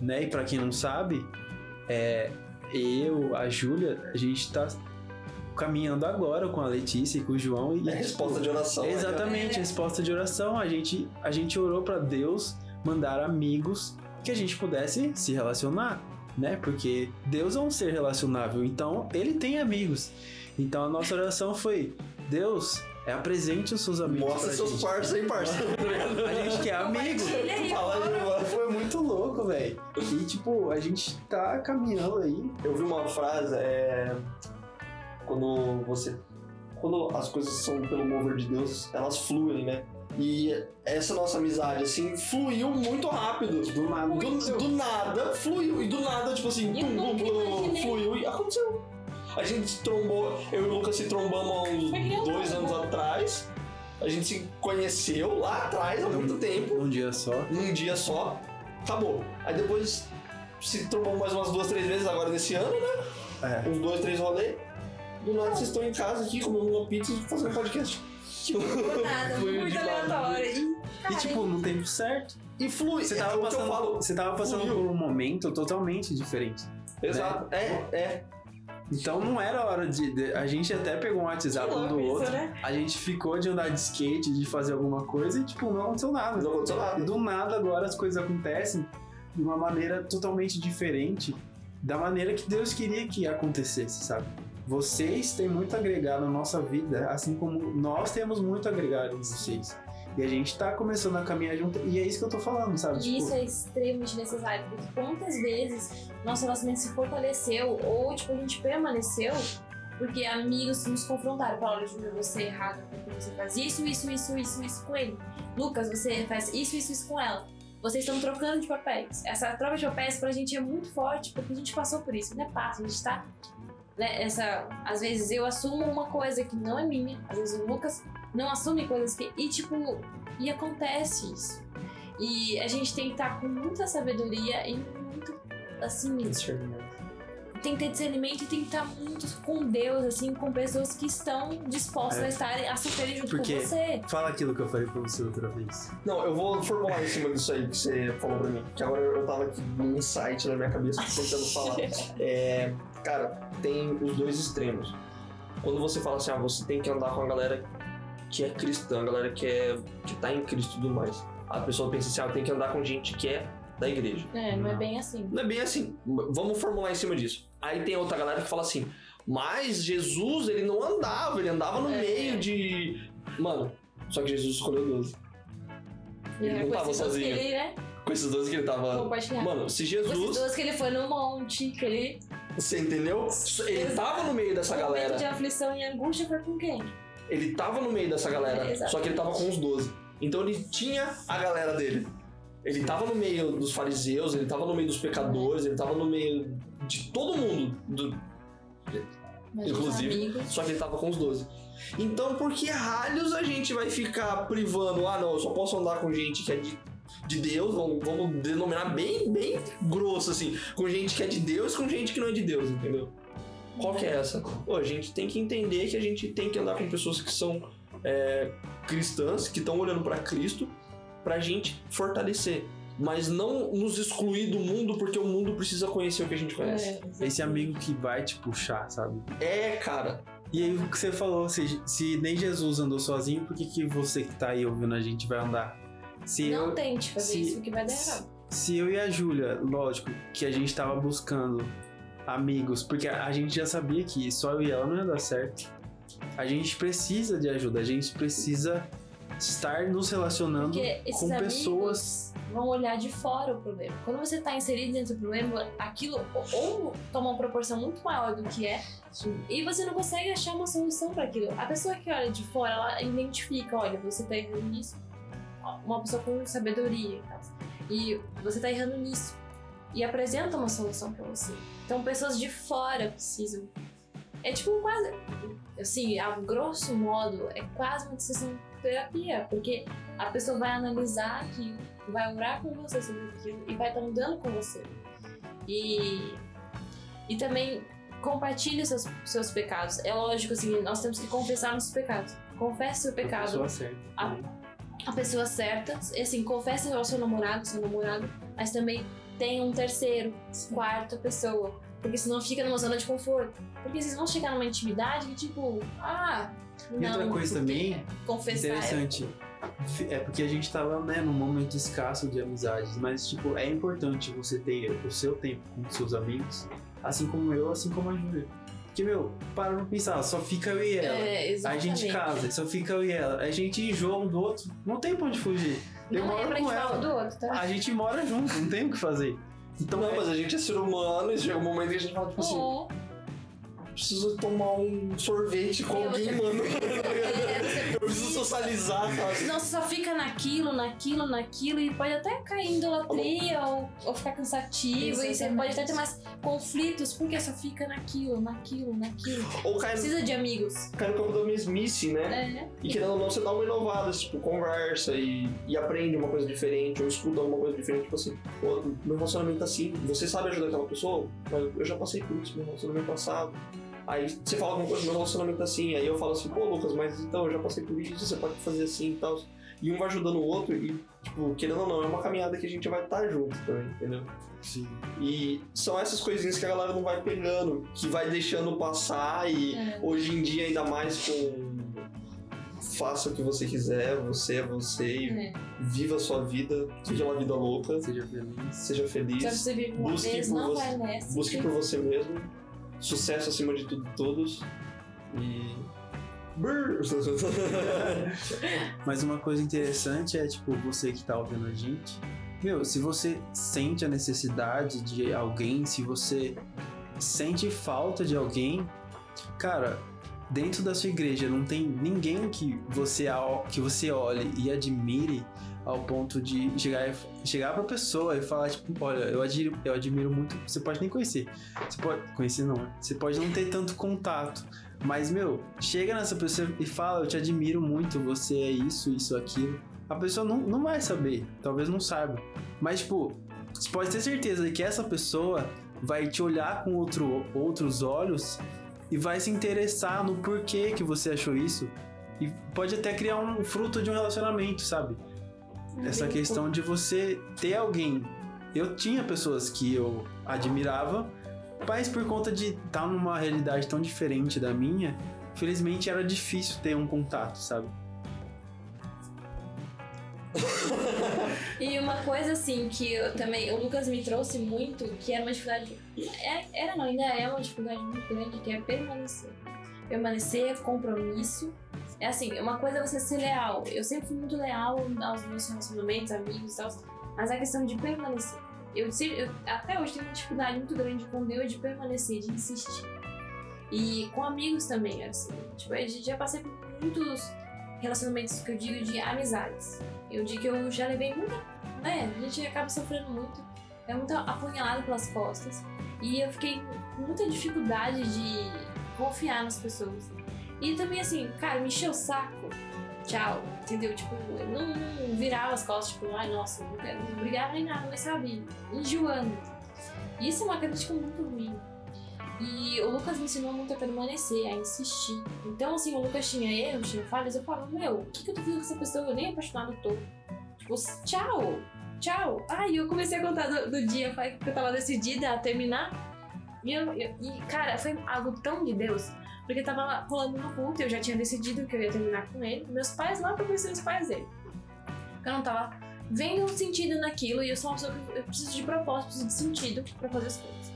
né? E pra quem não sabe, é eu, a Júlia, a gente tá caminhando agora com a Letícia e com o João. E, É resposta de oração. né? Exatamente, resposta de oração. A gente, a gente orou pra Deus mandar amigos que a gente pudesse se relacionar, né? Porque Deus é um ser relacionável, então ele tem amigos. Então a nossa oração foi: Deus, é apresente os seus amigos. Mostra seus parceiros aí, parceiro. A gente amigo. Fala aí, agora. mano. Foi muito louco, velho. E tipo, a gente tá caminhando aí. Eu vi uma frase, é. Quando você. Quando as coisas são pelo mover de Deus, elas fluem, né? E essa nossa amizade, assim, fluiu muito rápido. Do nada. Do, do nada, fluiu. E do nada, tipo assim, pum, pum, pum, fluiu e aconteceu. A gente se trombou, eu e o Lucas se trombamos há uns dois anos atrás. A gente se conheceu lá atrás, há muito tempo. Um dia só. num dia só, acabou. Aí depois se trombou mais umas duas, três vezes agora nesse ano, né? É. Uns dois, três rolês. Do nada vocês estão em casa aqui comendo uma pizza e fazendo podcast. Tipo, do nada, Foi muito de aleatório. E, E tipo, no tempo certo. E flui. Você é tava que eu passando, falo. você tava passando Fluiu. por um momento totalmente diferente. Exato. É, é. Então não era hora de, de- A gente até pegou um WhatsApp um do isso, outro. né? A gente ficou de andar de skate, de fazer alguma coisa e, tipo, não aconteceu nada. Não aconteceu E nada. do nada agora as coisas acontecem de uma maneira totalmente diferente da maneira que Deus queria que acontecesse, sabe? Vocês têm muito a agregar na nossa vida, assim como nós temos muito a agregar em vocês. E a gente tá começando a caminhar junto, e é isso que eu tô falando, sabe? E Tipo, isso é extremamente necessário, porque quantas vezes nosso relacionamento se fortaleceu ou tipo, a gente permaneceu porque amigos nos confrontaram. Falaram, Júlia, você é errado porque você faz isso, isso, isso, isso, isso com ele. Lucas, você faz isso, isso, isso com ela. Vocês estão trocando de papéis. Essa troca de papéis pra gente é muito forte porque a gente passou por isso. Não é fácil, a gente tá. Né, essa, às vezes eu assumo uma coisa que não é minha, às vezes o Lucas não assume coisas que. E tipo, e acontece isso. E a gente tem que estar com muita sabedoria e muito, assim, tem que ter discernimento e tem que estar muito com Deus, assim, com pessoas que estão dispostas É. a estarem, a sofrerem junto Porque- com você. Fala aquilo que eu falei pra você outra vez. Não, eu vou formular em cima disso aí que você falou pra mim. Que agora eu tava aqui num insight na minha cabeça tentando falar. É, cara, tem os dois extremos. Quando você fala assim, ah, você tem que andar com a galera que é cristã, a galera que, é, que tá em Cristo e tudo mais. A pessoa pensa assim, ah, tem que andar com gente que é da igreja. É, não é bem assim. Não é bem assim. Vamos formular em cima disso. Aí tem outra galera que fala assim, mas Jesus, ele não andava, ele andava no É. meio de... Mano, só que Jesus escolheu 12. Ele não com tava esses dois sozinho. Que ele, né, Com esses 12 que ele tava... Mano, se Com esses Jesus... dois que ele foi no monte, que ele. Você entendeu? Ele tava no meio dessa no momento galera. de aflição e angústia foi com quem? Ele tava no meio dessa galera. É, só que ele tava com os 12. Então ele tinha a galera dele. Ele tava no meio dos fariseus, ele tava no meio dos pecadores, ele tava no meio de todo mundo. do- Mas Inclusive. Só que ele tava com os 12. Então, por que ralhos a gente vai ficar privando? Ah, não, eu só posso andar com gente que é de, de Deus, vamos, vamos denominar bem, bem grosso, assim. Com gente que é de Deus com gente que não é de Deus, entendeu? Qual que é essa? Pô, a gente tem que entender que a gente tem que andar com pessoas que são é, cristãs, que estão olhando pra Cristo, pra gente fortalecer. Mas não nos excluir do mundo, porque o mundo precisa conhecer o que a gente conhece. É, Esse amigo que vai te puxar, sabe? É, cara. E aí o que você falou, se, se nem Jesus andou sozinho, por que, que você que tá aí ouvindo a gente vai andar? Se Não eu, tente fazer se- isso que vai dar errado. se eu e a Júlia, lógico, que a gente tava buscando amigos, porque a, a gente já sabia que só eu e ela não ia dar certo. A gente precisa de ajuda, a gente precisa estar nos relacionando com pessoas. vão olhar de fora o problema. Quando você tá inserido dentro do problema, aquilo ou toma uma proporção muito maior do que é, e você não consegue achar uma solução para aquilo. A pessoa que olha de fora, ela identifica, olha, você tá errando nisso. Uma pessoa com sabedoria e tal. E você tá errando nisso. E apresenta uma solução para você. Então pessoas de fora precisam. É tipo quase. Assim, a grosso modo, é quase uma sessão de terapia, porque a pessoa vai analisar aquilo, vai orar com você sobre aquilo e vai estar andando com você. E, e também compartilhe seus, seus pecados. É lógico, assim, nós temos que confessar nossos pecados. Confesse seu a pecado pessoa certa. Ah. A pessoa certa. Assim, confesse ao seu namorado, seu namorado, mas também tem um terceiro, quarta pessoa. Porque senão fica numa zona de conforto. Porque vocês vão chegar numa intimidade que, tipo, ah. E não, outra coisa também, confessar. é- Interessante. É porque a gente tava, né, num momento escasso de amizades, mas, tipo, é importante você ter o seu tempo com seus amigos, assim como eu, assim como a Júlia. Porque, meu, para pra pensar, só fica eu e ela. É, Aí a exatamente. gente casa, só fica eu e ela. A gente enjoa um do outro, não tem pra onde fugir. Eu Não moro com ela. do outro, tá? A gente mora junto, não tem o que fazer. Então, Não, é- mas a gente é ser humano e chega um momento que a gente fala, tipo assim. Preciso tomar um sorvete com alguém, mano. É, você Eu preciso socializar, sabe? Não, você só fica naquilo, naquilo, naquilo, e pode até cair em idolatria ou, ou ficar cansativo, e você Exatamente. pode até ter mais conflitos, porque só fica naquilo, naquilo, naquilo. Ou cai, Precisa de amigos. cai no campo da mesmice, né? É. E querendo ou não, você dá uma inovada, tipo, conversa e, e aprende uma coisa diferente, ou escuta alguma coisa diferente, tipo assim, pô, meu relacionamento tá assim, você sabe ajudar aquela pessoa, mas eu já passei por isso, meu relacionamento passado. Aí você fala alguma coisa, meu relacionamento tá assim, aí eu falo assim, pô, Lucas, mas então eu já passei por isso, você pode fazer assim e tal. E um vai ajudando o outro e, tipo, querendo ou não, é uma caminhada que a gente vai estar junto também, entendeu? Sim. E são essas coisinhas que a galera não vai pegando, que vai deixando passar e É. hoje em dia ainda mais com faça o que você quiser, você é você e É. viva a sua vida, seja uma vida louca, Seja feliz. seja feliz, Só você vive uma busque vez, por não você- vai nessa. busque por você mesmo, sucesso acima de tudo todos e. Mas uma coisa interessante é, tipo, você que tá ouvindo a gente. Meu, se você sente a necessidade de alguém, se você sente falta de alguém, cara, dentro da sua igreja não tem ninguém que você, que você olhe e admire ao ponto de chegar, chegar pra pessoa e falar, tipo, olha, eu admiro, eu admiro muito. Você pode nem conhecer. Você pode. Conhecer não, né? Você pode não ter tanto contato. Mas, meu, chega nessa pessoa e fala, eu te admiro muito, você é isso, isso, aquilo. A pessoa não, não vai saber, talvez não saiba. Mas, tipo, você pode ter certeza que essa pessoa vai te olhar com outro, outros olhos e vai se interessar no porquê que você achou isso. E pode até criar um fruto de um relacionamento, sabe? Essa questão de você ter alguém. Eu tinha pessoas que eu admirava, mas por conta de estar numa realidade tão diferente da minha, felizmente era difícil ter um contato, sabe? E uma coisa assim que eu também, o Lucas me trouxe muito, que era uma dificuldade. é- era não, ainda é uma dificuldade muito grande, que é permanecer. Permanecer, compromisso. É assim, uma coisa é você ser leal. Eu sempre fui muito leal aos meus relacionamentos, amigos e tal, mas a questão de permanecer. Eu, eu até hoje tenho uma dificuldade muito grande com Deus de permanecer, de insistir. E com amigos também, assim. Tipo, gente já passei por muitos relacionamentos que eu digo de amizades. Eu digo que eu já levei muita. Né? A gente acaba sofrendo muito. É muito apunhalado pelas costas. E eu fiquei com muita dificuldade de confiar nas pessoas. E também, assim, cara, me encheu o saco. Tchau. Entendeu? Tipo, não, não virava as costas, tipo, ai, nossa, não quero não brigava nem nada, mas sabe, enjoando. Isso é uma crítica muito ruim. E o Lucas me ensinou muito a permanecer, a insistir. Então, assim, o Lucas tinha erros, tinha falhas, eu falava, meu, o que, que eu tô fazendo com essa pessoa? Eu nem apaixonado tô. Tipo, tchau, tchau. Ai, eu comecei a contar do, do dia que eu tava decidida a terminar. E, eu, eu- e, cara, foi algo tão de Deus. Porque tava rolando no culto, eu já tinha decidido que eu ia terminar com ele. Meus pais lá pra conhecer os pais dele. Eu não tava vendo um sentido naquilo e eu sou uma pessoa que eu preciso de propósito, preciso de sentido pra fazer as coisas.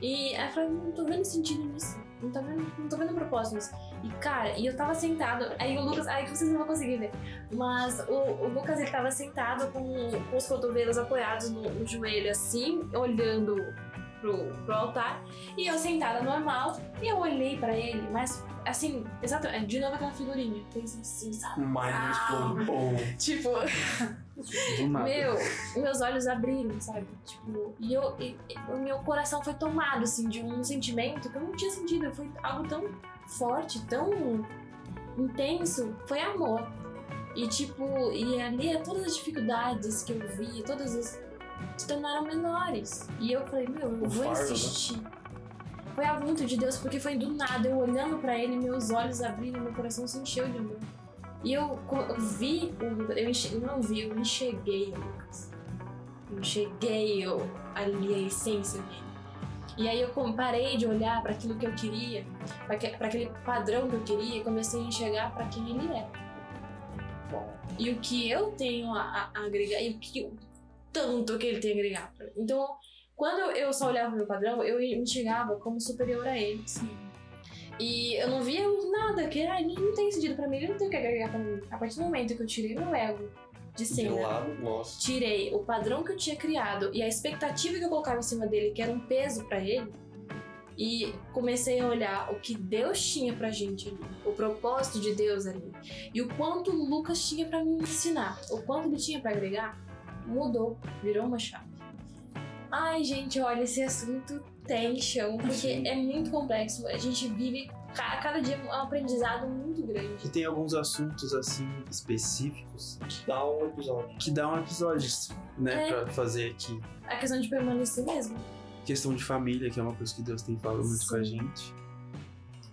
E aí eu falei, não tô vendo sentido nisso. Não tô vendo, não tô vendo propósito nisso. E cara, e eu tava sentado, aí o Lucas, aí vocês não vão conseguir ver. Mas o, o Lucas ele tava sentado com, com os cotovelos apoiados no, no joelho, assim, olhando pro, pro altar. E eu sentada normal, e eu olhei pra ele, mas assim, exato, é, de novo aquela figurinha. Fez assim, sabe? Mais pompom. Tipo, meu, meus olhos abriram, sabe? Tipo, e eu, e- e o meu coração foi tomado, assim, de um sentimento que eu não tinha sentido. Foi algo tão forte, tão intenso. Foi amor. E, tipo, e ali todas as dificuldades que eu vi, todas as. Se tornaram menores. E eu falei, meu, eu O vou fardo, né? insistir. Foi algo muito de Deus, porque foi do nada, eu olhando pra ele, meus olhos abriram, meu coração se encheu de amor. E eu, eu vi o Lucas, eu, enche- eu não vi, eu enxerguei o Lucas. Eu enxerguei o- ali a essência dele. E aí eu parei de olhar para aquilo que eu queria, para aquele padrão que eu queria, e comecei a enxergar para quem ele é. E o que eu tenho a, a agregar, e o que tanto que ele tem a agregar. Então, quando eu só olhava pro meu padrão, eu me enxergava como superior a ele. E eu não via nada, que ah, ele não tem sentido pra mim, ele não tem o que agregar pra mim. A partir do momento que eu tirei meu ego de cena, lado, tirei o padrão que eu tinha criado e a expectativa que eu colocava em cima dele, que era um peso pra ele, e comecei a olhar o que Deus tinha pra gente ali, o propósito de Deus ali, e o quanto o Lucas tinha pra me ensinar, o quanto ele tinha pra agregar, mudou, virou uma chave. Ai, gente, olha, esse assunto tem chão, porque Sim. é muito complexo. A gente vive ca- cada dia um aprendizado muito grande. E tem alguns assuntos assim específicos Dá um episódio. que dá um episódio, né, É. pra fazer aqui. A questão de permanecer mesmo. Questão de família, que é uma coisa que Deus tem falado muito com a gente.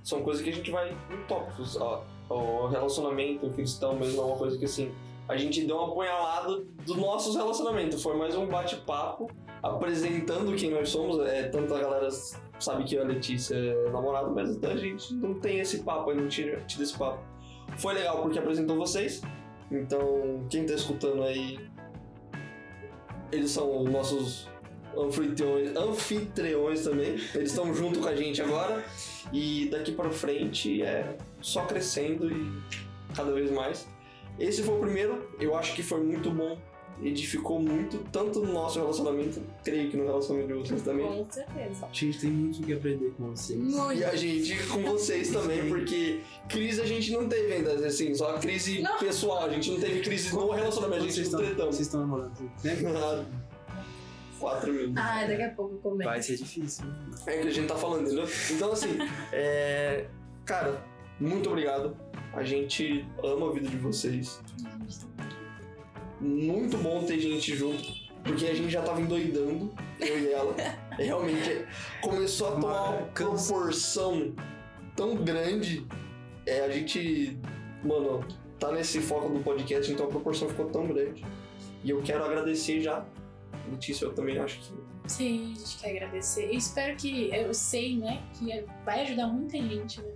São coisas que a gente vai em tópicos. Ó, o relacionamento cristão mesmo é uma coisa que assim. A gente deu uma apunhalada dos nossos relacionamentos. Foi mais um bate-papo apresentando quem nós somos. É, tanto a galera sabe que a Letícia é namorada, mas a gente não tem esse papo, ainda não tira, tira esse papo. Foi legal porque apresentou vocês. Então, quem tá escutando aí, eles são os nossos anfitriões, anfitriões também. Eles estão junto com a gente agora. E daqui para frente é só crescendo e cada vez mais. Esse foi o primeiro, eu acho que foi muito bom. Edificou muito, tanto no nosso relacionamento, creio que no relacionamento de vocês também. Com certeza. A gente tem muito o que aprender com vocês. E a gente com vocês também, porque crise a gente não teve ainda, assim, só crise Não. pessoal, a gente não teve crise no relacionamento, a Vocês gente estão, não tretamos. vocês estão namorando, né? Quatro minutos. Ai, daqui a pouco eu comento. Vai ser difícil. né? É que a gente tá falando, entendeu? Então, assim, é... cara, muito obrigado. A gente ama a vida de vocês. Muito bom ter gente junto, porque a gente já tava endoidando, eu e ela. Realmente começou a tomar uma proporção tão grande. É, a gente, mano, tá nesse foco do podcast, então a proporção ficou tão grande. E eu quero agradecer já. Letícia, eu também acho que Sim, a gente quer agradecer. E espero que, eu sei, né, que vai ajudar muita gente, né?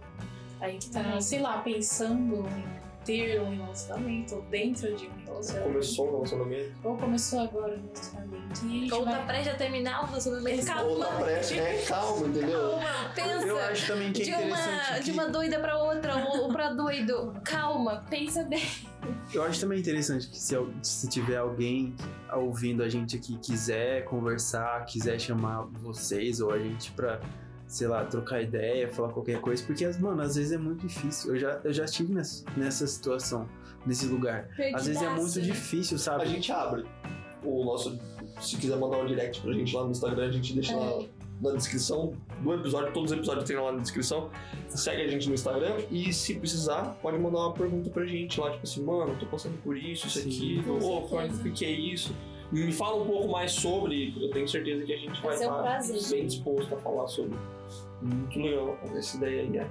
Aí que tá, sei lá, pensando em ter um relacionamento, ou dentro de um relacionamento. começou o relacionamento. Ou começou agora o relacionamento. E Ou tá vai... prestes a terminar o relacionamento. Exato. Ou Calma. tá prestes, é calma, entendeu? Calma, pensa. Eu acho também que é de, interessante uma, que... de uma doida pra outra, ou, ou pra doido. Calma, pensa bem. Eu acho também interessante que se, se tiver alguém ouvindo a gente aqui quiser conversar, quiser chamar vocês ou a gente pra, sei lá, trocar ideia, falar qualquer coisa, porque, mano, às vezes é muito difícil. Eu já, eu já estive nessa, nessa situação, nesse lugar. Às vezes é muito Perdidaço, difícil, sabe? A gente abre o nosso. Se quiser mandar um direct pra gente lá no Instagram, a gente deixa lá É. na descrição do episódio. Todos os episódios tem lá na descrição. Segue a gente no Instagram e se precisar, pode mandar uma pergunta pra gente lá, tipo assim, mano, eu tô passando por isso, isso Sim, aqui, ou o que é isso? Me fala um pouco mais sobre, eu tenho certeza que a gente vai Vai ser um estar prazer. bem disposto a falar sobre. Muito legal, essa ideia aí é.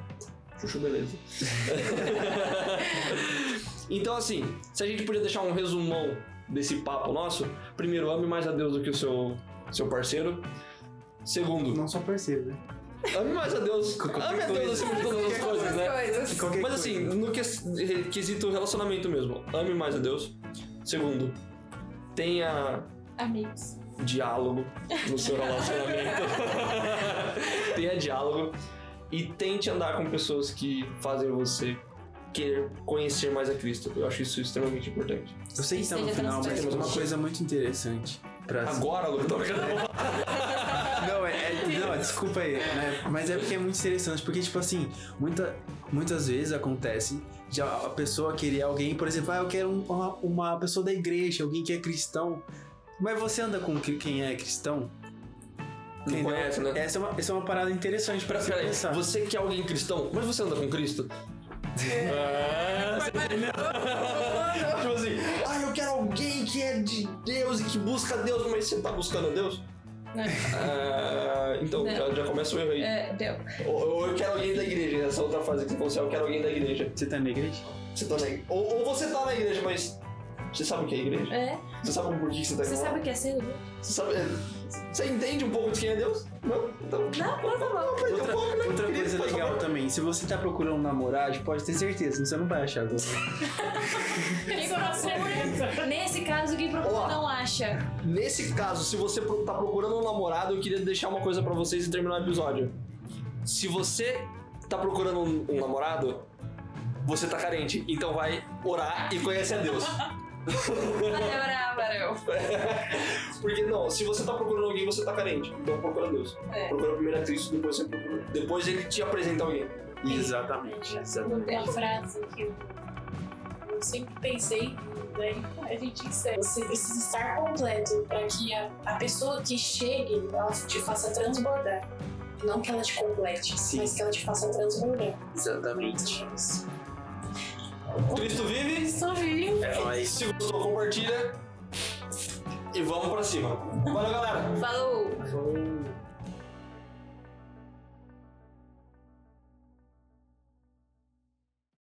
Puxa, beleza. então, assim, se a gente podia deixar um resumão desse papo nosso, primeiro, ame mais a Deus do que o seu, seu parceiro. Segundo, Não só parceiro, né? ame mais a Deus. Ame a Deus acima de todas as coisas, né? Mas assim, no que- quesito relacionamento mesmo, ame mais a Deus. Segundo, tenha Amigos. diálogo no seu relacionamento. tenha diálogo e tente andar com pessoas que fazem você querer conhecer mais a Cristo. Eu acho isso extremamente importante. Eu sei que tá no final, mas tem uma coisa muito interessante. Pra... Agora, Lu, tô brincando. Não, é, é- não, desculpa aí, né? Mas é porque é muito interessante, porque, tipo assim, muita, muitas vezes acontece de a pessoa querer alguém, por exemplo, ah, eu quero um- uma, uma pessoa da igreja, alguém que é cristão. Mas você anda com que- quem é cristão? Não Entendeu? conhece, né? Essa é uma, essa é uma parada interessante pra você pera aí, pensar. você quer alguém cristão, mas você anda com Cristo? É, entendeu? tipo assim, ah, eu quero alguém que é de Deus e que busca Deus, mas você tá buscando a Deus? Ah, então, já, já começa o erro aí. É, deu. Ou, ou eu quero alguém da igreja, essa outra frase que você falou assim, eu quero alguém da igreja. Você tá na igreja? Você tá na igreja. Ou, ou você tá na igreja, mas Você sabe o que é igreja? É. Você sabe por que você tá Você sabe o que é ser? Você sabe. é, Você entende um pouco de quem é Deus? Não? Então. Não, não, um Outra, pouco, né? outra Querido, coisa faz legal favor. também, se você tá procurando namorar, pode ter certeza, você não vai achar agora. Coração. Nesse caso, quem procura Ó. não acha. Nesse caso, se você pro- tá procurando um namorado, eu queria deixar uma coisa pra vocês e terminar o episódio. Se você tá procurando um, um namorado, você tá carente. Então vai orar e conhece a Deus. Valeu. Porque não, se você tá procurando alguém, você tá carente. Então procura Deus. É. Procura primeiro a Cristo, depois você procura. Depois ele te apresenta alguém. Exatamente, exatamente. Uma frase que eu, eu sempre pensei, daí a gente encerra. Você precisa estar completo para que a, a pessoa que chegue, ela te faça transbordar. Não que ela te complete, Sim. mas que ela te faça transbordar. Exatamente. Cristo vive. Só vi. É nóis. Se gostou, compartilha. E vamos pra cima. Valeu, galera. Falou!